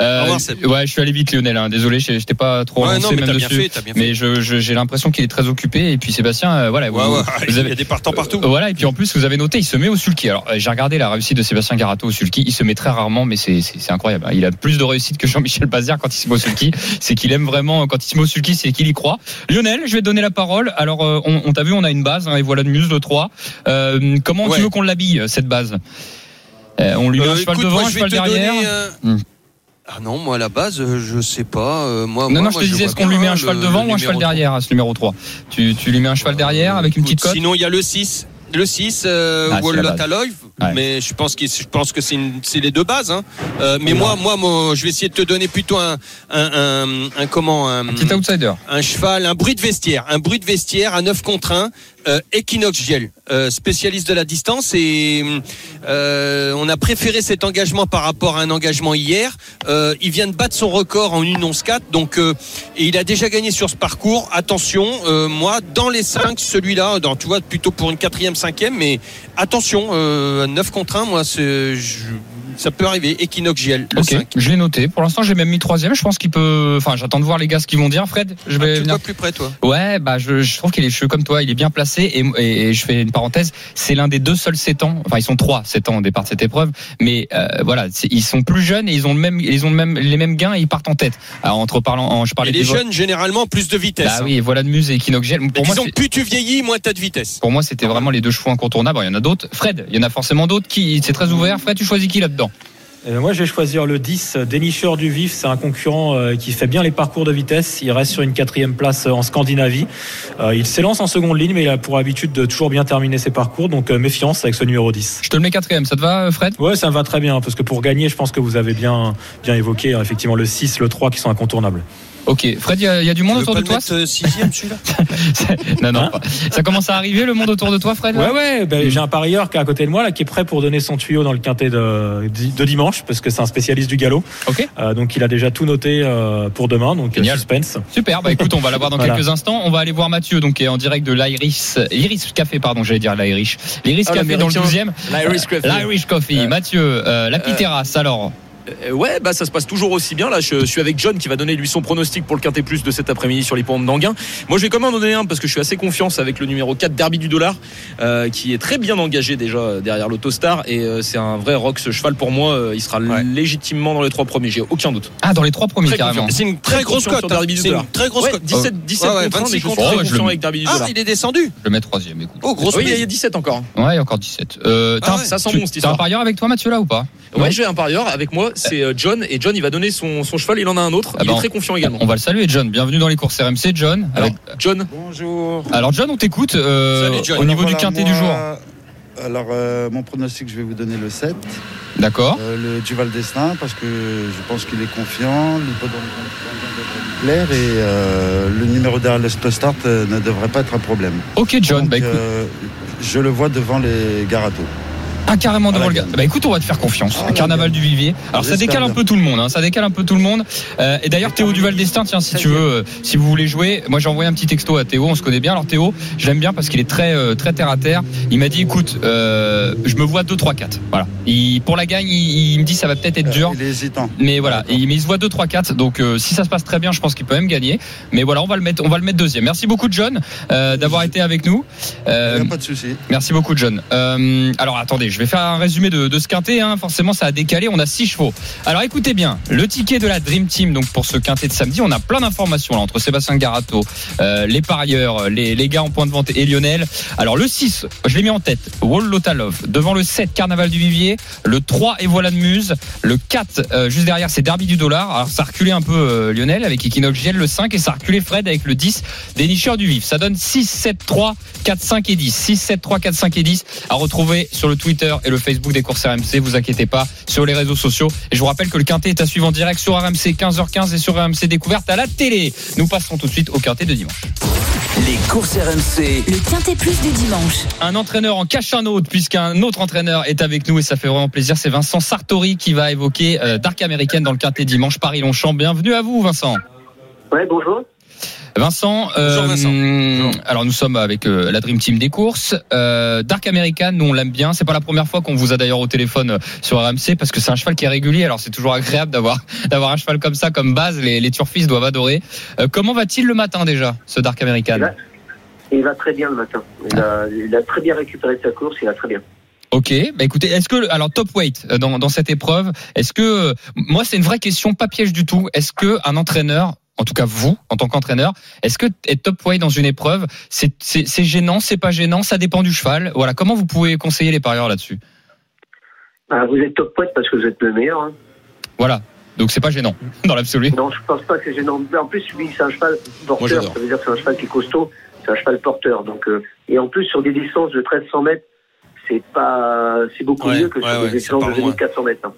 [SPEAKER 3] Euh,
[SPEAKER 4] Au revoir, Seb.
[SPEAKER 3] ouais, je suis allé vite Lionel, hein. désolé, je j'étais pas trop
[SPEAKER 4] Ouais,
[SPEAKER 3] avancé
[SPEAKER 4] non, mais
[SPEAKER 3] même
[SPEAKER 4] t'as bien
[SPEAKER 3] dessus.
[SPEAKER 4] fait, t'as bien fait.
[SPEAKER 3] Mais je- je- j'ai l'impression qu'il est très occupé. Et puis Sébastien, euh, voilà,
[SPEAKER 4] Ouais,
[SPEAKER 3] vous,
[SPEAKER 4] ouais,
[SPEAKER 3] vous
[SPEAKER 4] il y a des partants partout.
[SPEAKER 3] Euh, Voilà, et puis en plus, vous avez noté, il se met au sulky. Alors, j'ai regardé la réussite de Sébastien Garato au sulky. Il se met très rarement, mais c'est, incroyable. hein. Il a plus de réussite que Jean-Michel Bazir quand il se met au sulky. C'est qu'il aime vraiment, quand il se met au sulky, c'est qu'il y croit. Lionel, je vais te donner la parole. Alors, euh, on, on t'a vu, on a une base, hein, et voilà de Muse le 3. Euh, comment
[SPEAKER 4] Ouais.
[SPEAKER 3] tu veux qu'on l'habille, cette base? Euh, On lui met un
[SPEAKER 4] Euh,
[SPEAKER 3] cheval
[SPEAKER 4] écoute,
[SPEAKER 3] devant,
[SPEAKER 4] moi,
[SPEAKER 3] un cheval derrière
[SPEAKER 4] donner, euh,
[SPEAKER 3] Hmm.
[SPEAKER 4] Ah non, moi à la base, euh, je sais pas. euh, moi,
[SPEAKER 3] Non,
[SPEAKER 4] moi,
[SPEAKER 3] non, je te disais, est-ce qu'on lui met un cheval devant ou un cheval derrière à ce numéro 3 tu, tu lui mets un cheval derrière avec une petite cote?
[SPEAKER 4] Sinon, il y a le 6. Le 6, euh,
[SPEAKER 3] Ah, Ouais.
[SPEAKER 4] mais je pense, je pense que c'est les deux bases. Hein. Euh, mais moi, moi, moi, je vais essayer de te donner plutôt un, un, un, un comment un,
[SPEAKER 3] Un petit outsider.
[SPEAKER 4] un cheval, un bruit de vestiaire, un bruit de vestiaire à 9 contre 1, euh, Equinox Giel, euh, spécialiste de la distance et euh, on a préféré cet engagement par rapport à un engagement hier. Il vient de battre son record en 1 11 4 donc il a déjà gagné sur ce parcours. Attention, moi dans les 5 celui-là, tu vois plutôt pour une quatrième, cinquième, mais attention, euh, 9 contre 1, moi je- ça peut arriver. Equinox le 5.
[SPEAKER 3] je l'ai noté. Pour l'instant, j'ai même mis troisième. Je pense qu'il peut. Enfin, j'attends de voir les gars ce qu'ils vont dire. Fred, je vais
[SPEAKER 4] Tu le
[SPEAKER 3] venir.
[SPEAKER 4] plus près toi.
[SPEAKER 3] Ouais, bah je, je trouve qu'il est cheveux comme toi, il est bien placé et, et, et je fais une parenthèse, c'est l'un des deux seuls 7 ans, enfin ils sont trois 7 ans au départ de cette épreuve, mais euh, voilà, ils sont plus jeunes et ils ont le même, ils ont le même, les mêmes gains et ils partent en tête. Alors entre parlant, en- je parlais
[SPEAKER 4] Et les jeunes généralement plus de vitesse.
[SPEAKER 3] Bah
[SPEAKER 4] hein.
[SPEAKER 3] oui, voilà de Muse et Kinogel.
[SPEAKER 4] Mais
[SPEAKER 3] Pour moi,
[SPEAKER 4] disons plus tu vieillis, moins tu as de vitesse.
[SPEAKER 3] pour moi, c'était vraiment les deux chevaux incontournables. Il y en a d'autres. Fred, il y en a forcément d'autres qui, c'est très ouvert. Fred, tu choisis qui là-dedans
[SPEAKER 6] Euh, moi, je vais choisir le 10, euh, Dénicheur du Vif. C'est un concurrent euh, qui fait bien les parcours de vitesse. Il reste sur une quatrième place euh, en Scandinavie. Il s'élance en seconde ligne, mais il a pour habitude de toujours bien terminer ses parcours. Donc, méfiance avec ce numéro 10.
[SPEAKER 3] Je te le mets quatrième. Ça te va, Fred?
[SPEAKER 6] Ouais, ça me va très bien, parce que pour gagner, je pense que vous avez bien, bien évoqué, hein, effectivement, le 6, le 3 qui sont incontournables.
[SPEAKER 3] Ok, Fred, il y, a- il y a du monde autour de toi
[SPEAKER 4] sixième celui-là
[SPEAKER 3] Non, non, pas. ça commence à arriver le monde autour de toi, Fred
[SPEAKER 6] Ouais, ouais, ben, j'ai un parieur qui est à côté de moi, là, qui est prêt pour donner son tuyau dans le quintet de, de dimanche, parce que c'est un spécialiste du galop.
[SPEAKER 3] Ok.
[SPEAKER 6] Euh, donc, il a déjà tout noté euh, pour demain, donc
[SPEAKER 3] Génial.
[SPEAKER 6] suspense.
[SPEAKER 3] Super, bah écoute, on va la voir dans
[SPEAKER 6] Voilà.
[SPEAKER 3] quelques instants. On va aller voir Mathieu, donc qui est en direct de l'Iris, l'Iris Café, pardon, j'allais dire l'Irish. L'Iris
[SPEAKER 5] Ah,
[SPEAKER 3] Café dans le
[SPEAKER 5] l'américain.
[SPEAKER 3] 12e.
[SPEAKER 5] L'Irish Coffee.
[SPEAKER 3] L'Irish Coffee.
[SPEAKER 5] Ouais.
[SPEAKER 3] Mathieu, euh, la petite
[SPEAKER 5] Euh,
[SPEAKER 3] terrasse, alors.
[SPEAKER 5] Euh, Ouais, bah ça se passe toujours aussi bien. Là, je suis avec John qui va donner lui son pronostic pour le Quintet Plus de cet après-midi sur l'hippodrome d'Anguin. Moi, je vais quand même en donner un parce que je suis assez confiance avec le numéro 4 Derby du Dollar, euh, qui est très bien engagé déjà euh, derrière l'Autostar et euh, c'est un vrai rock ce cheval pour moi. euh, il sera légitimement dans les trois premiers, j'ai aucun doute.
[SPEAKER 3] Ah, dans les trois premiers,
[SPEAKER 5] Très
[SPEAKER 3] carrément.
[SPEAKER 5] confiant.
[SPEAKER 4] C'est une très
[SPEAKER 5] Très
[SPEAKER 4] grosse
[SPEAKER 5] confiant
[SPEAKER 4] cote.
[SPEAKER 5] sur
[SPEAKER 4] hein.
[SPEAKER 5] Derby du
[SPEAKER 4] C'est
[SPEAKER 5] Dollar.
[SPEAKER 4] très grosse
[SPEAKER 5] Ouais,
[SPEAKER 4] cote.
[SPEAKER 5] 17, 17
[SPEAKER 4] Ouais, ouais,
[SPEAKER 5] contre un,
[SPEAKER 4] 26
[SPEAKER 5] mais je suis très confiant avec Derby du
[SPEAKER 4] Ah,
[SPEAKER 5] Dollar.
[SPEAKER 4] il est descendu.
[SPEAKER 3] Je le mets troisième, écoute.
[SPEAKER 4] Oh, grosse
[SPEAKER 5] Oui, il y a- il y a
[SPEAKER 4] mise.
[SPEAKER 5] 17 encore.
[SPEAKER 3] Ouais, il y a encore 17. Euh, t'as
[SPEAKER 4] Ah.
[SPEAKER 5] Ça sent bon cette
[SPEAKER 3] T'as un
[SPEAKER 5] histoire.
[SPEAKER 3] parieur avec toi, Mathieu, là, ou pas?
[SPEAKER 5] Ouais, j'ai un parieur avec moi, c'est euh, John et John il va donner son, son cheval, il en a un autre.
[SPEAKER 3] Ah
[SPEAKER 5] il
[SPEAKER 3] bah,
[SPEAKER 5] est très confiant également.
[SPEAKER 3] On va le saluer, John. Bienvenue dans les courses RMC, John.
[SPEAKER 5] Alors,
[SPEAKER 3] Avec-
[SPEAKER 5] John,
[SPEAKER 9] Bonjour.
[SPEAKER 3] Alors, John, on t'écoute euh, au niveau du quintet
[SPEAKER 9] moi,
[SPEAKER 3] du jour.
[SPEAKER 9] Alors, euh, mon pronostic, je vais vous donner le 7.
[SPEAKER 3] D'accord.
[SPEAKER 9] Euh, le Duval Destin, parce que je pense qu'il est confiant. L'hippodrome plaire. Et euh, le numéro derrière le start euh, ne devrait pas être un problème.
[SPEAKER 3] Ok, John.
[SPEAKER 9] Donc,
[SPEAKER 3] bah écoute.
[SPEAKER 9] euh, je le vois devant les Garato.
[SPEAKER 3] Ah, carrément devant
[SPEAKER 9] à la
[SPEAKER 3] le gars. Bah écoute, on va te faire confiance.
[SPEAKER 9] Ah,
[SPEAKER 3] Carnaval du Vivier. Alors ça décale un peu tout le monde. Hein. Ça décale un peu tout le monde. Euh, et d'ailleurs, Théo Duval d'Estaing, tiens, si tu veux, euh, si vous voulez jouer, moi j'ai envoyé un petit texto à Théo. On se connaît bien. Alors Théo, je l'aime bien parce qu'il est très euh, très terre à terre. Il m'a dit, écoute, euh, je me vois 2 3 4 Voilà. Il, pour la gagne, il, il me dit ça va peut-être être dur.
[SPEAKER 9] Euh, il est hésitant.
[SPEAKER 3] Mais voilà, il, mais il se voit 2 3 4 donc euh, si ça se passe très bien, je pense qu'il peut même gagner. Mais voilà, on va le mettre on va le mettre deuxième. Merci beaucoup John euh, d'avoir été avec nous. Euh,
[SPEAKER 9] pas de souci.
[SPEAKER 3] Merci beaucoup, John. Alors attendez, je vais faire un résumé de, ce quintet. Hein. Forcément, ça a décalé. On a six chevaux. Alors écoutez bien, le ticket de la Dream Team, pour ce quintet de samedi, on a plein d'informations entre Sébastien Garato, euh, les parieurs, les, gars en point de vente et Lionel. Alors le 6, je l'ai mis en tête, Wall Lotalov. Devant le 7, Carnaval du Vivier. Le 3, Et voilà de Muse. Le 4, euh, juste derrière, c'est Derby du Dollar. Alors ça a reculé un peu euh, Lionel avec Equinox GL. Le 5 et ça a reculé Fred avec le 10, Dénicheur du Vif. Ça donne 6, 7, 3, 4, 5 et 10. 6, 7, 3, 4, 5 et 10 à retrouver sur le Twitter et le Facebook des courses RMC. Vous inquiétez pas sur les réseaux sociaux. Et je vous rappelle que le quintet est à suivre en direct sur RMC 15h15 et sur RMC Découverte à la télé. Nous passons tout de suite au quintet de dimanche.
[SPEAKER 1] Les courses RMC.
[SPEAKER 2] Le Quintet Plus du dimanche.
[SPEAKER 3] Un entraîneur en cache un autre puisqu'un autre entraîneur est avec nous et ça fait vraiment plaisir. C'est Vincent Sartori qui va évoquer euh, Dark Américaine dans le quintet dimanche Paris-Longchamp. Bienvenue à vous Vincent.
[SPEAKER 8] Ouais, bonjour.
[SPEAKER 3] Vincent, euh,
[SPEAKER 4] Bonjour, Vincent.
[SPEAKER 3] alors nous sommes avec euh, la Dream Team des courses. Euh, Dark American, nous on l'aime bien. C'est pas la première fois qu'on vous a d'ailleurs au téléphone euh, sur RMC parce que c'est un cheval qui est régulier. Alors c'est toujours agréable d'avoir d'avoir un cheval comme ça comme base. Les, les turfistes doivent adorer. Euh, comment va-t-il le matin déjà, ce Dark American
[SPEAKER 8] Il va, il va très bien le matin. Il a, il a très bien récupéré sa course, il va très bien.
[SPEAKER 3] Ok, bah écoutez, est-ce que alors top weight euh, dans, dans cette épreuve, est-ce que moi c'est une vraie question, pas piège du tout. Est-ce que un entraîneur, en tout cas vous en tant qu'entraîneur, est-ce que être top weight dans une épreuve, c'est gênant, c'est pas gênant, ça dépend du cheval? Voilà, comment vous pouvez conseiller les parieurs là-dessus?
[SPEAKER 8] Ah, vous êtes top poète parce que vous êtes le meilleur. hein.
[SPEAKER 3] Voilà, donc c'est pas gênant dans l'absolu.
[SPEAKER 8] Non, je pense pas que c'est gênant. En plus, lui, c'est un cheval porteur. Ça veut dire que c'est un cheval qui est costaud. C'est un cheval porteur. Donc, euh, et en plus, sur des distances de 1300 mètres, c'est pas, c'est beaucoup
[SPEAKER 4] Ouais,
[SPEAKER 8] mieux que
[SPEAKER 4] ouais,
[SPEAKER 8] sur des distances de
[SPEAKER 4] loin.
[SPEAKER 8] 2400 mètres. hein.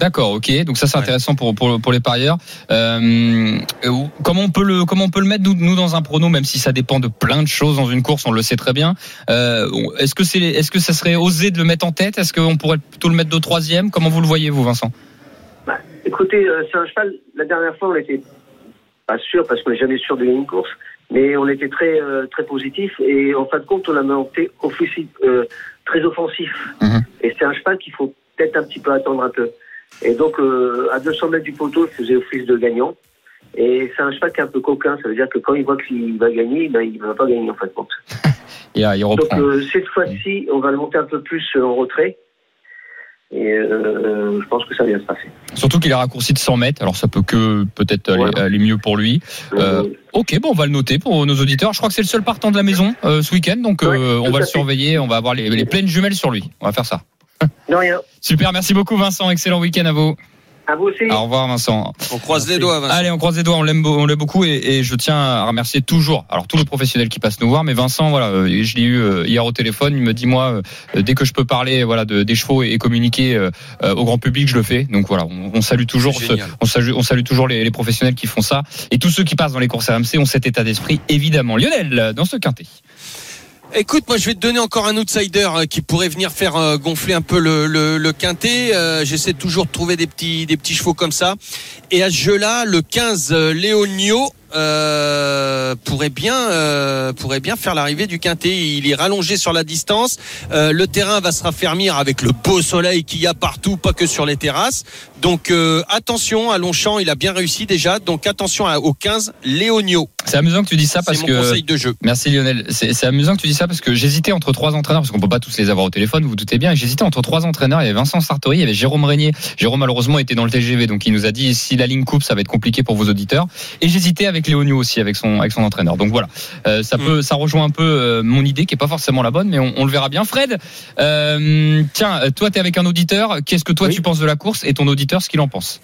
[SPEAKER 3] D'accord, ok. Donc ça c'est
[SPEAKER 4] Ouais.
[SPEAKER 3] intéressant pour, pour pour les parieurs. Euh, euh, comment on peut le comment on peut le mettre nous, nous dans un prono, même si ça dépend de plein de choses dans une course, on le sait très bien. Euh, est-ce que c'est est-ce que ça serait osé de le mettre en tête? Est-ce qu'on pourrait plutôt le mettre de troisième? Comment vous le voyez vous, Vincent?
[SPEAKER 8] Bah, écoutez, euh, c'est un cheval. La dernière fois, on était pas sûr parce qu'on n'est jamais sûr de gagner une course, mais on était très euh, très positif et en fin de compte, on a monté offensif, euh, très offensif.
[SPEAKER 3] Mhm.
[SPEAKER 8] Et c'est un cheval qu'il faut peut-être un petit peu attendre un peu. Et donc, euh, à 200 mètres du poteau, il faisait office de gagnant. Et c'est un cheval qui est un peu coquin. Ça veut dire que quand il voit qu'il va gagner, ben, il ne va pas gagner en fin de compte.
[SPEAKER 3] il, il
[SPEAKER 8] Donc euh, cette fois-ci, on va le monter un peu plus euh, en retrait. Et euh, je pense que ça va bien se passer.
[SPEAKER 3] Surtout qu'il est raccourci de 100 mètres, alors ça peut que peut-être aller,
[SPEAKER 8] Ouais.
[SPEAKER 3] aller mieux pour lui. Euh, ok, bon, on va le noter pour nos auditeurs. Je crois que c'est le seul partant de la maison euh, ce week-end, donc
[SPEAKER 8] Ouais,
[SPEAKER 3] euh, on va le surveiller. On va avoir les, les pleines jumelles sur lui. On va faire ça.
[SPEAKER 8] De rien.
[SPEAKER 3] Super, merci beaucoup Vincent. Excellent week-end à vous.
[SPEAKER 10] À vous aussi.
[SPEAKER 3] Au revoir Vincent.
[SPEAKER 4] On croise les doigts, Vincent.
[SPEAKER 3] Allez, on croise les doigts, on l'aime, beau- on l'aime beaucoup et, et je tiens à remercier toujours, alors tous les professionnels qui passent nous voir, mais Vincent, voilà, euh, je l'ai eu euh, hier au téléphone, il me dit moi, euh, dès que je peux parler, voilà, de, des chevaux et, et communiquer au grand public, je le fais. Donc voilà, on, on salue toujours, ce- on salue, on salue toujours les, les professionnels qui font ça et tous ceux qui passent dans les courses RMC ont cet état d'esprit, évidemment. Lionel, dans ce quintet.
[SPEAKER 4] Écoute, moi je vais te donner encore un outsider euh, qui pourrait venir faire euh, gonfler un peu le, le, quintet. Euh, J'essaie toujours de trouver des petits, des petits chevaux comme ça. Et à ce jeu-là, le 15 euh, Léonio euh, pourrait bien, euh, pourrait bien faire l'arrivée du quintet. Il est rallongé sur la distance. Euh, le terrain va se raffermir avec le beau soleil qu'il y a partout, pas que sur les terrasses. Donc attention à Longchamp, il a bien réussi déjà. Donc attention à- au 15 Léonio.
[SPEAKER 3] C'est amusant que tu dis ça parce
[SPEAKER 4] mon
[SPEAKER 3] que
[SPEAKER 4] conseil de jeu.
[SPEAKER 3] Merci Lionel. C'est amusant que tu dis ça parce que j'hésitais entre trois entraîneurs parce qu'on peut pas tous les avoir au téléphone, vous vous doutez bien. J'hésitais entre trois entraîneurs. Il y avait Vincent Sartori, il y avait Jérôme Régnier. Jérôme malheureusement était dans le TGV, donc il nous a dit si la ligne coupe, ça va être compliqué pour vos auditeurs. Et j'hésitais avec Léonio aussi, avec son avec son entraîneur. Donc voilà, Euh, ça peut, ça rejoint un peu euh, mon idée qui est pas forcément la bonne, mais on, on le verra bien. Fred, euh, tiens, toi t'es avec un auditeur. Qu'est-ce que toi
[SPEAKER 6] Oui.
[SPEAKER 3] tu penses de la course et ton auditeur ce qu'il en pense?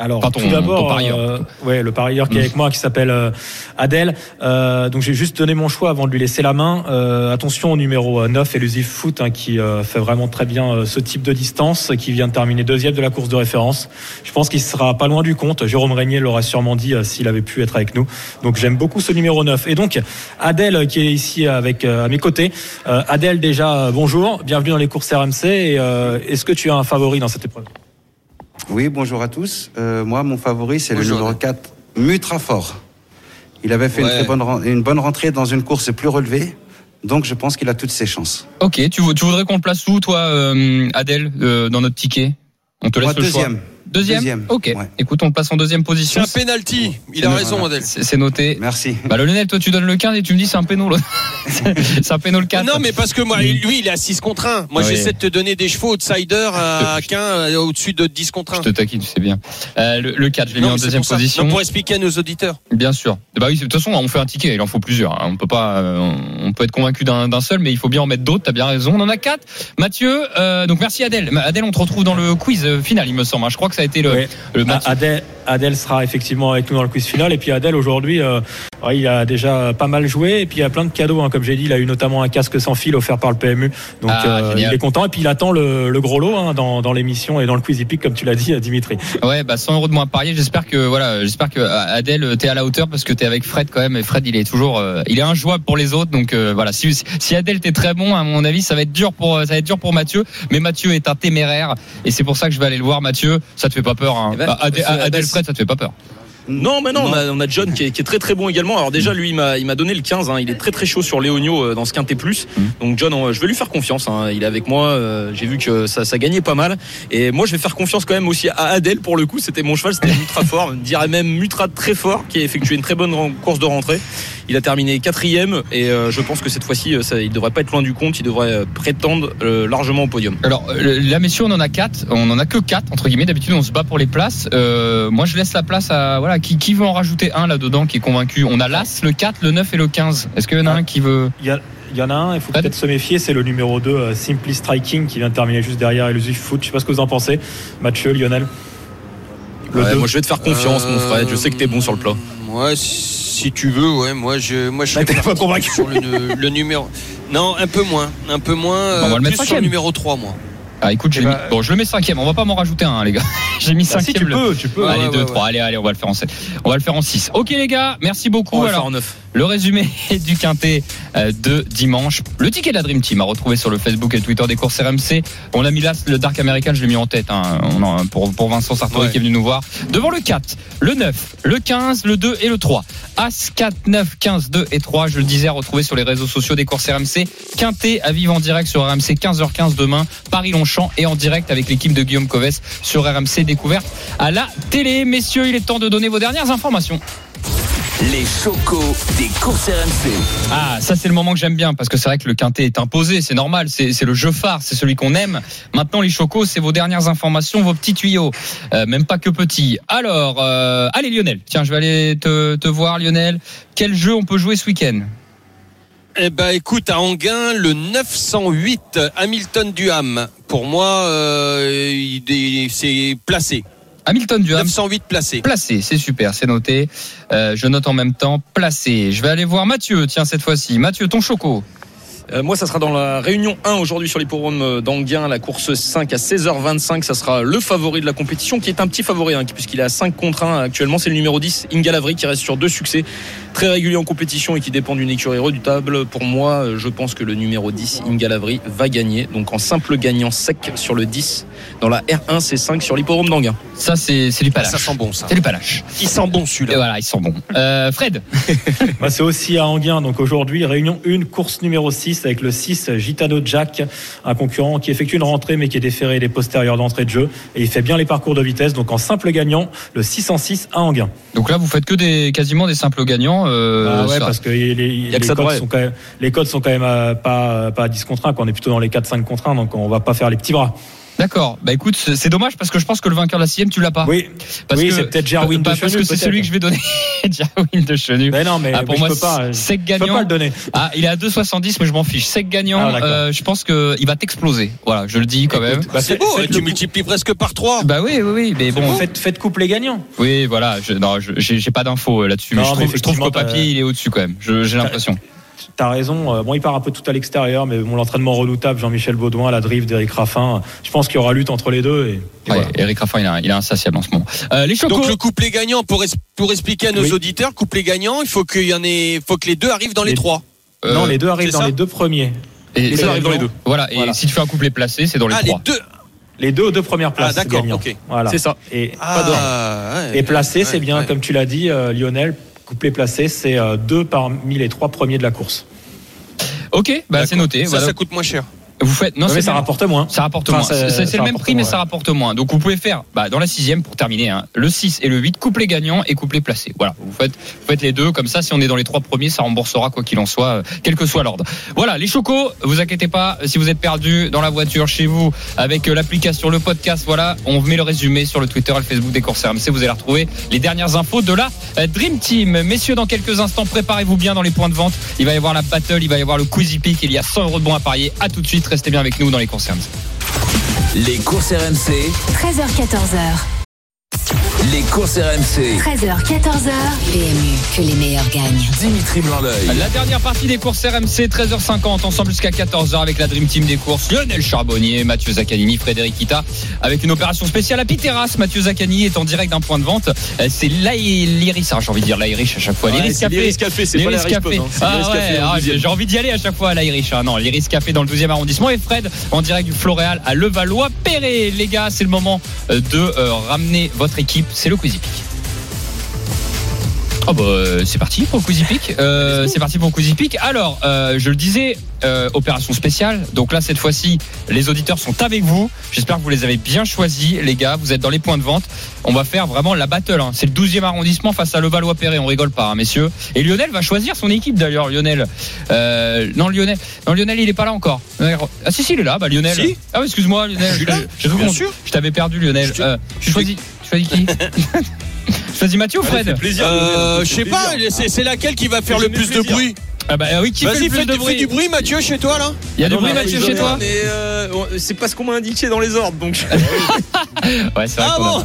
[SPEAKER 6] Alors, tout d'abord, euh, ouais, le parieur qui est
[SPEAKER 3] Mm.
[SPEAKER 6] avec moi, qui s'appelle euh, Adèle. Euh, donc, j'ai juste donné mon choix avant de lui laisser la main. Euh, attention au numéro euh, 9, Elusive Foot, hein, qui euh, fait vraiment très bien euh, ce type de distance, qui vient de terminer deuxième de la course de référence. Je pense qu'il sera pas loin du compte. Jérôme Régnier l'aurait sûrement dit euh, s'il avait pu être avec nous. Donc, j'aime beaucoup ce numéro 9. Et donc, Adèle, euh, qui est ici avec euh, à mes côtés. Euh, Adèle, déjà, euh, bonjour. Bienvenue dans les courses RMC. Et, euh, est-ce que tu as un favori dans cette épreuve?
[SPEAKER 9] Oui, bonjour à tous. Euh, moi, mon favori, c'est le numéro 4, Mutrafort. Il avait fait une, très bonne, une bonne rentrée dans une course plus relevée, donc je pense qu'il a toutes ses chances.
[SPEAKER 3] Ok, tu, tu voudrais qu'on le place où, toi, euh, Adèle, euh, dans notre ticket? On te laisse
[SPEAKER 9] Moi,
[SPEAKER 3] le choix.
[SPEAKER 9] Deuxième.
[SPEAKER 3] Ok.
[SPEAKER 9] ouais.
[SPEAKER 3] Écoute, on place en deuxième
[SPEAKER 4] C'est
[SPEAKER 3] position.
[SPEAKER 4] un penalty. Il a raison, Adèle.
[SPEAKER 3] C'est c'est noté.
[SPEAKER 9] Merci.
[SPEAKER 3] Bah, le Lionel, toi, tu donnes le 15 et tu me dis c'est un péno, c'est un péno le 4.
[SPEAKER 4] Non, mais parce que moi, lui, il est à 6 contre 1. Moi,
[SPEAKER 3] Oui.
[SPEAKER 4] j'essaie de te donner des chevaux outsider à 15 au-dessus de 10 contre 1.
[SPEAKER 3] Je te taquine, tu sais bien. Euh, le, le 4, je l'ai mis en
[SPEAKER 4] c'est
[SPEAKER 3] deuxième
[SPEAKER 4] pour
[SPEAKER 3] position.
[SPEAKER 4] Non, pour expliquer à nos auditeurs.
[SPEAKER 3] Bien sûr. Bah oui, de toute façon, on fait un ticket, il en faut plusieurs. hein. On peut pas, euh, on peut être convaincu d'un seul, mais il faut bien en mettre d'autres. T'as bien raison. On en a quatre. Mathieu, euh, donc merci Adèle. Adèle, on te retrouve dans le quiz euh, final, il me semble. hein. Je crois que ça a été le,
[SPEAKER 6] Ouais.
[SPEAKER 3] le Mathieu.
[SPEAKER 6] Adèle, Adèle sera effectivement avec nous dans le quiz final. Et puis Adèle, aujourd'hui, euh, ouais, il a déjà pas mal joué. Et puis il y a plein de cadeaux. hein. Comme j'ai dit, il a eu notamment un casque sans fil offert par le PMU. Donc
[SPEAKER 3] Ah,
[SPEAKER 6] euh, il est content. Et puis il attend le, le gros lot hein, dans, dans l'émission et dans le quiz hippique, comme tu l'as dit, Dimitri.
[SPEAKER 3] Ouais, bah 100 euros de moins à parier. J'espère que voilà, j'espère que euh, Adèle, t'es à la hauteur parce que t'es avec Fred quand même. Et Fred, il est toujours, euh, il est injouable pour les autres. Donc euh, voilà, si, si Adèle t'es très bon, à mon avis, ça va être dur pour, ça va être dur pour Mathieu. Mais Mathieu est un téméraire et c'est pour ça que je vais aller le voir. Mathieu, ça te fait pas peur hein
[SPEAKER 5] Eh ben,
[SPEAKER 3] Bah, Adèle,
[SPEAKER 5] euh,
[SPEAKER 3] Adèle Fred, ça te fait pas peur
[SPEAKER 5] Non, mais non, on a, on a John qui est, qui est très très bon également. Alors déjà, lui, il m'a, il m'a donné le 15. hein. Il est très très chaud sur Léonio euh, dans ce quintet plus. Donc John, on- je vais lui faire confiance. hein. Il est avec moi. euh, J'ai vu que ça, ça gagnait pas mal. Et moi, je vais faire confiance quand même aussi à Adèle pour le coup. C'était mon cheval, c'était Mutra fort. Je dirais même Mutra très fort qui a effectué une très bonne course de rentrée. Il a terminé quatrième et euh, je pense que cette fois-ci, euh, ça, il devrait pas être loin du compte. Il devrait euh, prétendre euh, largement au podium.
[SPEAKER 3] Alors euh, là, messieurs, on en a quatre. On en a que quatre entre guillemets. D'habitude, on se bat pour les places. Euh, moi, je laisse la place à voilà qui, qui veut en rajouter un là-dedans qui est convaincu? On a l'As, le 4, le 9 et le 15. Est-ce qu'il y en a un qui veut?
[SPEAKER 6] Il y, a- il y en a un, il faut peut-être se méfier, c'est le numéro 2, euh, Simply Striking, qui vient de terminer juste derrière Elusive Foot. Je sais pas ce que vous en pensez. Mathieu, Lionel? Le
[SPEAKER 5] Ouais,
[SPEAKER 6] deux.
[SPEAKER 5] moi, je vais te faire confiance, mon Fred. Je sais que t'es bon sur le plat.
[SPEAKER 4] Ouais, si tu veux, ouais. Moi, je, moi, je
[SPEAKER 6] Bah, t'es pas convaincu.
[SPEAKER 4] sur le, le numéro. Non, un peu moins, un peu moins.
[SPEAKER 3] On va
[SPEAKER 4] euh,
[SPEAKER 3] le mettre
[SPEAKER 4] plus sur le numéro 3 moi.
[SPEAKER 3] Ah écoute, j'ai
[SPEAKER 6] Eh
[SPEAKER 3] mis...
[SPEAKER 6] ben,
[SPEAKER 3] bon, je le mets cinquième. On va pas m'en rajouter un, hein, les gars. j'ai mis
[SPEAKER 6] Bah, si,
[SPEAKER 3] cinquième.
[SPEAKER 6] tu
[SPEAKER 3] le-
[SPEAKER 6] peux, tu peux.
[SPEAKER 3] allez,
[SPEAKER 4] Ouais,
[SPEAKER 3] deux,
[SPEAKER 4] ouais,
[SPEAKER 3] trois. Allez, allez, on va le faire en 7. On va le faire en 6. Ok, les gars, merci beaucoup.
[SPEAKER 5] On va le
[SPEAKER 3] Alors,
[SPEAKER 5] faire en neuf.
[SPEAKER 3] Le résumé du quintet euh, de dimanche. Le ticket de la Dream Team à retrouver sur le Facebook et Twitter des courses RMC. On a mis là le Dark American, je l'ai mis en tête hein, pour, pour Vincent Sartori
[SPEAKER 4] Ouais.
[SPEAKER 3] qui est venu nous voir. Devant le 4, le 9, le 15, le 2 et le 3. As 4, 9, 15, 2 et 3. Je le disais, à retrouver sur les réseaux sociaux des courses RMC. Quintet à vivre en direct sur RMC 15h15 demain. Paris-Longchamp et en direct avec l'équipe de Guillaume Coves sur RMC découverte à la télé. Messieurs, il est temps de donner vos dernières informations.
[SPEAKER 1] Les chocos des courses RMC.
[SPEAKER 3] Ah, ça c'est le moment que j'aime bien parce que c'est vrai que le quintet est imposé, c'est normal, c'est c'est le jeu phare, c'est celui qu'on aime. Maintenant les chocos, c'est vos dernières informations, vos petits tuyaux, Euh, même pas que petits. Alors, euh, allez Lionel, tiens, je vais aller te, te voir Lionel. Quel jeu on peut jouer ce week-end?
[SPEAKER 4] Eh ben, écoute, à Anguin, le 908 Hamilton Duham. Pour moi, euh, il est- c'est placé.
[SPEAKER 3] Hamilton du Ham.
[SPEAKER 4] 908 placé.
[SPEAKER 3] Placé, c'est super, c'est noté. Euh, je note en même temps placé. Je vais aller voir Mathieu, tiens, cette fois-ci. Mathieu, ton choco.
[SPEAKER 5] Euh, moi, ça sera dans la réunion 1 aujourd'hui sur l'hippodrome d'Anguin, la course 5 à 16h25. Ça sera le favori de la compétition, qui est un petit favori, hein, puisqu'il est à 5 contre 1 actuellement. C'est le numéro 10, Inga Lavry, qui reste sur deux succès, très régulier en compétition et qui dépend d'une écurie redoutable. Pour moi, euh, je pense que le numéro 10, Inga Lavry, va gagner. Donc en simple gagnant sec sur le 10, dans la R1 C5 sur l'hippodrome d'Anguin.
[SPEAKER 3] Ça, c'est c'est du panache.
[SPEAKER 4] Ça sent bon, ça.
[SPEAKER 3] C'est du panache.
[SPEAKER 4] Il sent bon
[SPEAKER 3] Et
[SPEAKER 4] celui-là.
[SPEAKER 3] voilà, ils sont bons. Euh, Fred,
[SPEAKER 6] Bah, c'est aussi à Anguin. Donc aujourd'hui, réunion 1, course numéro 6 avec le 6 Gitano Jack, un concurrent qui effectue une rentrée mais qui est déféré des postérieurs d'entrée de jeu. Et il fait bien les parcours de vitesse. Donc en simple gagnant, le 606 à Anguin.
[SPEAKER 3] donc là, vous faites que des quasiment des simples gagnants. Euh,
[SPEAKER 6] Ah ouais,
[SPEAKER 3] ça-
[SPEAKER 6] parce que les,
[SPEAKER 5] que
[SPEAKER 6] codes sont quand même, les codes sont quand même euh, pas, pas à 10 contre 1, qu'on est plutôt dans les 4-5 contre 1, donc on va pas faire les petits bras.
[SPEAKER 3] D'accord. Bah écoute, c'est dommage parce que je pense que le vainqueur de la sixième, tu l'as pas.
[SPEAKER 6] Oui,
[SPEAKER 3] Parce
[SPEAKER 6] oui
[SPEAKER 3] que-
[SPEAKER 6] c'est peut-être Gerwin
[SPEAKER 3] pas-
[SPEAKER 6] de
[SPEAKER 3] Parce
[SPEAKER 6] Chenu,
[SPEAKER 3] que c'est celui que je vais donner. Jarwin de Chenu.
[SPEAKER 6] Mais non, mais,
[SPEAKER 3] Ah, pour
[SPEAKER 6] mais
[SPEAKER 3] moi,
[SPEAKER 6] je peux pas.
[SPEAKER 3] sec
[SPEAKER 6] Je peux
[SPEAKER 3] gagnant.
[SPEAKER 6] pas le donner.
[SPEAKER 3] Ah, il est à 2,70, mais je m'en fiche. Sec gagnant,
[SPEAKER 6] Ah,
[SPEAKER 3] euh, je pense que il va t'exploser. Voilà, je le dis quand même.
[SPEAKER 6] Bah,
[SPEAKER 4] C'est beau, tu multiplies presque par 3.
[SPEAKER 3] Bah oui, oui, oui, mais bon.
[SPEAKER 6] Faites, faites couple les gagnants.
[SPEAKER 3] Oui, voilà. Je, non, je- j'ai pas d'infos euh, là-dessus, mais, je trouve, je trouve qu'au
[SPEAKER 6] effectivement,
[SPEAKER 3] papier, il est au-dessus quand même. Je- J'ai l'impression.
[SPEAKER 6] T'as raison. euh, Bon, il part un peu tout à l'extérieur, mais bon, l'entraînement redoutable, Jean-Michel Baudouin, la drift d'Eric Raffin. Je pense qu'il y aura lutte entre les deux. Et, et
[SPEAKER 3] Ouais,
[SPEAKER 6] voilà.
[SPEAKER 3] Eric Raffin, il a, il a insatiable en ce moment. Euh, les chocos.
[SPEAKER 4] Donc le couplet gagnant, pour, es- pour expliquer à nos
[SPEAKER 6] Oui.
[SPEAKER 4] auditeurs, couplet gagnant, il faut qu'il y en ait, faut que les deux arrivent dans les,
[SPEAKER 6] Les-
[SPEAKER 4] trois.
[SPEAKER 3] euh,
[SPEAKER 6] non, les deux arrivent dans les deux premiers.
[SPEAKER 3] et,
[SPEAKER 6] les
[SPEAKER 3] ça
[SPEAKER 6] deux
[SPEAKER 3] arrive dans les deux. Voilà. Et
[SPEAKER 6] Voilà.
[SPEAKER 3] si tu fais un couplet placé, c'est dans les
[SPEAKER 4] ah, les
[SPEAKER 3] trois.
[SPEAKER 4] deux.
[SPEAKER 6] Les deux aux deux premières places.
[SPEAKER 4] Ah, d'accord,
[SPEAKER 6] gagnants.
[SPEAKER 4] ok.
[SPEAKER 6] Voilà.
[SPEAKER 5] C'est ça.
[SPEAKER 6] Et,
[SPEAKER 4] Ah, ouais,
[SPEAKER 6] et placé,
[SPEAKER 4] ouais,
[SPEAKER 6] c'est bien,
[SPEAKER 4] ouais.
[SPEAKER 6] comme tu l'as dit, euh, Lionel. Couplet placé, c'est euh, deux parmi les trois premiers de la course.
[SPEAKER 3] Ok, bah c'est noté.
[SPEAKER 4] Ça,
[SPEAKER 3] Voilà.
[SPEAKER 4] ça coûte moins cher.
[SPEAKER 3] Vous faites. Non, c'est
[SPEAKER 6] mais ça rapporte moins.
[SPEAKER 3] Ça rapporte
[SPEAKER 6] Enfin,
[SPEAKER 3] moins.
[SPEAKER 6] ça-
[SPEAKER 3] C'est le même prix, mais ça rapporte moins. Donc vous pouvez faire bah, dans la sixième pour terminer hein, le 6 et le 8, couplet gagnant et couplet placé. Voilà, vous faites, vous faites les deux. Comme ça, si on est dans les trois premiers, ça remboursera quoi qu'il en soit, euh, quel que soit l'ordre. Voilà, les chocos, vous inquiétez pas. Si vous êtes perdu dans la voiture, chez vous, avec euh, l'application, le podcast, voilà, on met le résumé sur le Twitter et le Facebook des courses RMC. Vous allez retrouver les dernières infos de la euh, Dream Team. Messieurs, dans quelques instants, préparez-vous bien dans les points de vente. Il va y avoir la battle, il va y avoir le Quizy Peak. Il y a 100 euros de bons à parier. À tout de suite. Restez bien avec nous dans les courses RMC.
[SPEAKER 1] Les courses RMC,
[SPEAKER 2] 13h14h.
[SPEAKER 1] Les courses RMC.
[SPEAKER 2] 13h, 14h. PMU, que les meilleurs gagnent.
[SPEAKER 1] Dimitri Blanc-L'œil.
[SPEAKER 3] La dernière partie des courses RMC, 13h50, ensemble jusqu'à 14h avec la Dream Team des courses. Lionel Charbonnier, Mathieu Zaccanini, Frédéric Kita, avec une opération spéciale à Piteras. Mathieu Zaccanini est en direct d'un point de vente. Euh, C'est l'Iris, hein, j'ai envie de dire l'Irish à chaque fois.
[SPEAKER 5] Ouais,
[SPEAKER 3] L'Iris Café.
[SPEAKER 5] l'Iris Café, c'est pas
[SPEAKER 3] Café.
[SPEAKER 5] Hein,
[SPEAKER 3] Ah ouais, ah, j'ai envie d'y aller à chaque fois à l'Irish. hein. Non, l'Iris Café dans le 12e arrondissement. Et Fred, en direct du Floréal à Levallois-Perret. Les gars, c'est le moment euh, de euh, ramener votre équipe. C'est le Quizy Peak. Oh bah, euh, c'est parti pour le Quizy Peak. Euh, c'est parti pour le Quizy Peak. Alors, euh, je le disais, euh, opération spéciale. Donc là, cette fois-ci, les auditeurs sont avec vous. J'espère que vous les avez bien choisis, les gars. Vous êtes dans les points de vente. On va faire vraiment la battle. hein. C'est le 12e arrondissement face à Levallois-Perret. On rigole pas, hein, messieurs. Et Lionel va choisir son équipe d'ailleurs. Lionel. Euh, non, Lionel. Non, Lionel, il est pas là encore. Ah si, si, il est là. Bah, Lionel.
[SPEAKER 4] Si.
[SPEAKER 3] Ah, excuse-moi, Lionel.
[SPEAKER 4] Je sûr.
[SPEAKER 3] Je t'avais perdu, Lionel.
[SPEAKER 4] Je-
[SPEAKER 3] Euh, tu
[SPEAKER 4] je-
[SPEAKER 3] choisis, choisis qui choisis Mathieu ou Fred
[SPEAKER 5] plaisir.
[SPEAKER 4] Euh, je sais pas, c'est c'est laquelle qui va faire le plus de bruit?
[SPEAKER 3] Ah bah oui, qui fait le plus de bruit
[SPEAKER 4] du bruit, Mathieu, chez toi là.
[SPEAKER 3] Il y a du bruit, Mathieu, chez toi
[SPEAKER 5] Mais euh, c'est pas ce qu'on m'a indiqué dans les ordres, donc.
[SPEAKER 3] Ouais, c'est vrai
[SPEAKER 4] Ah bon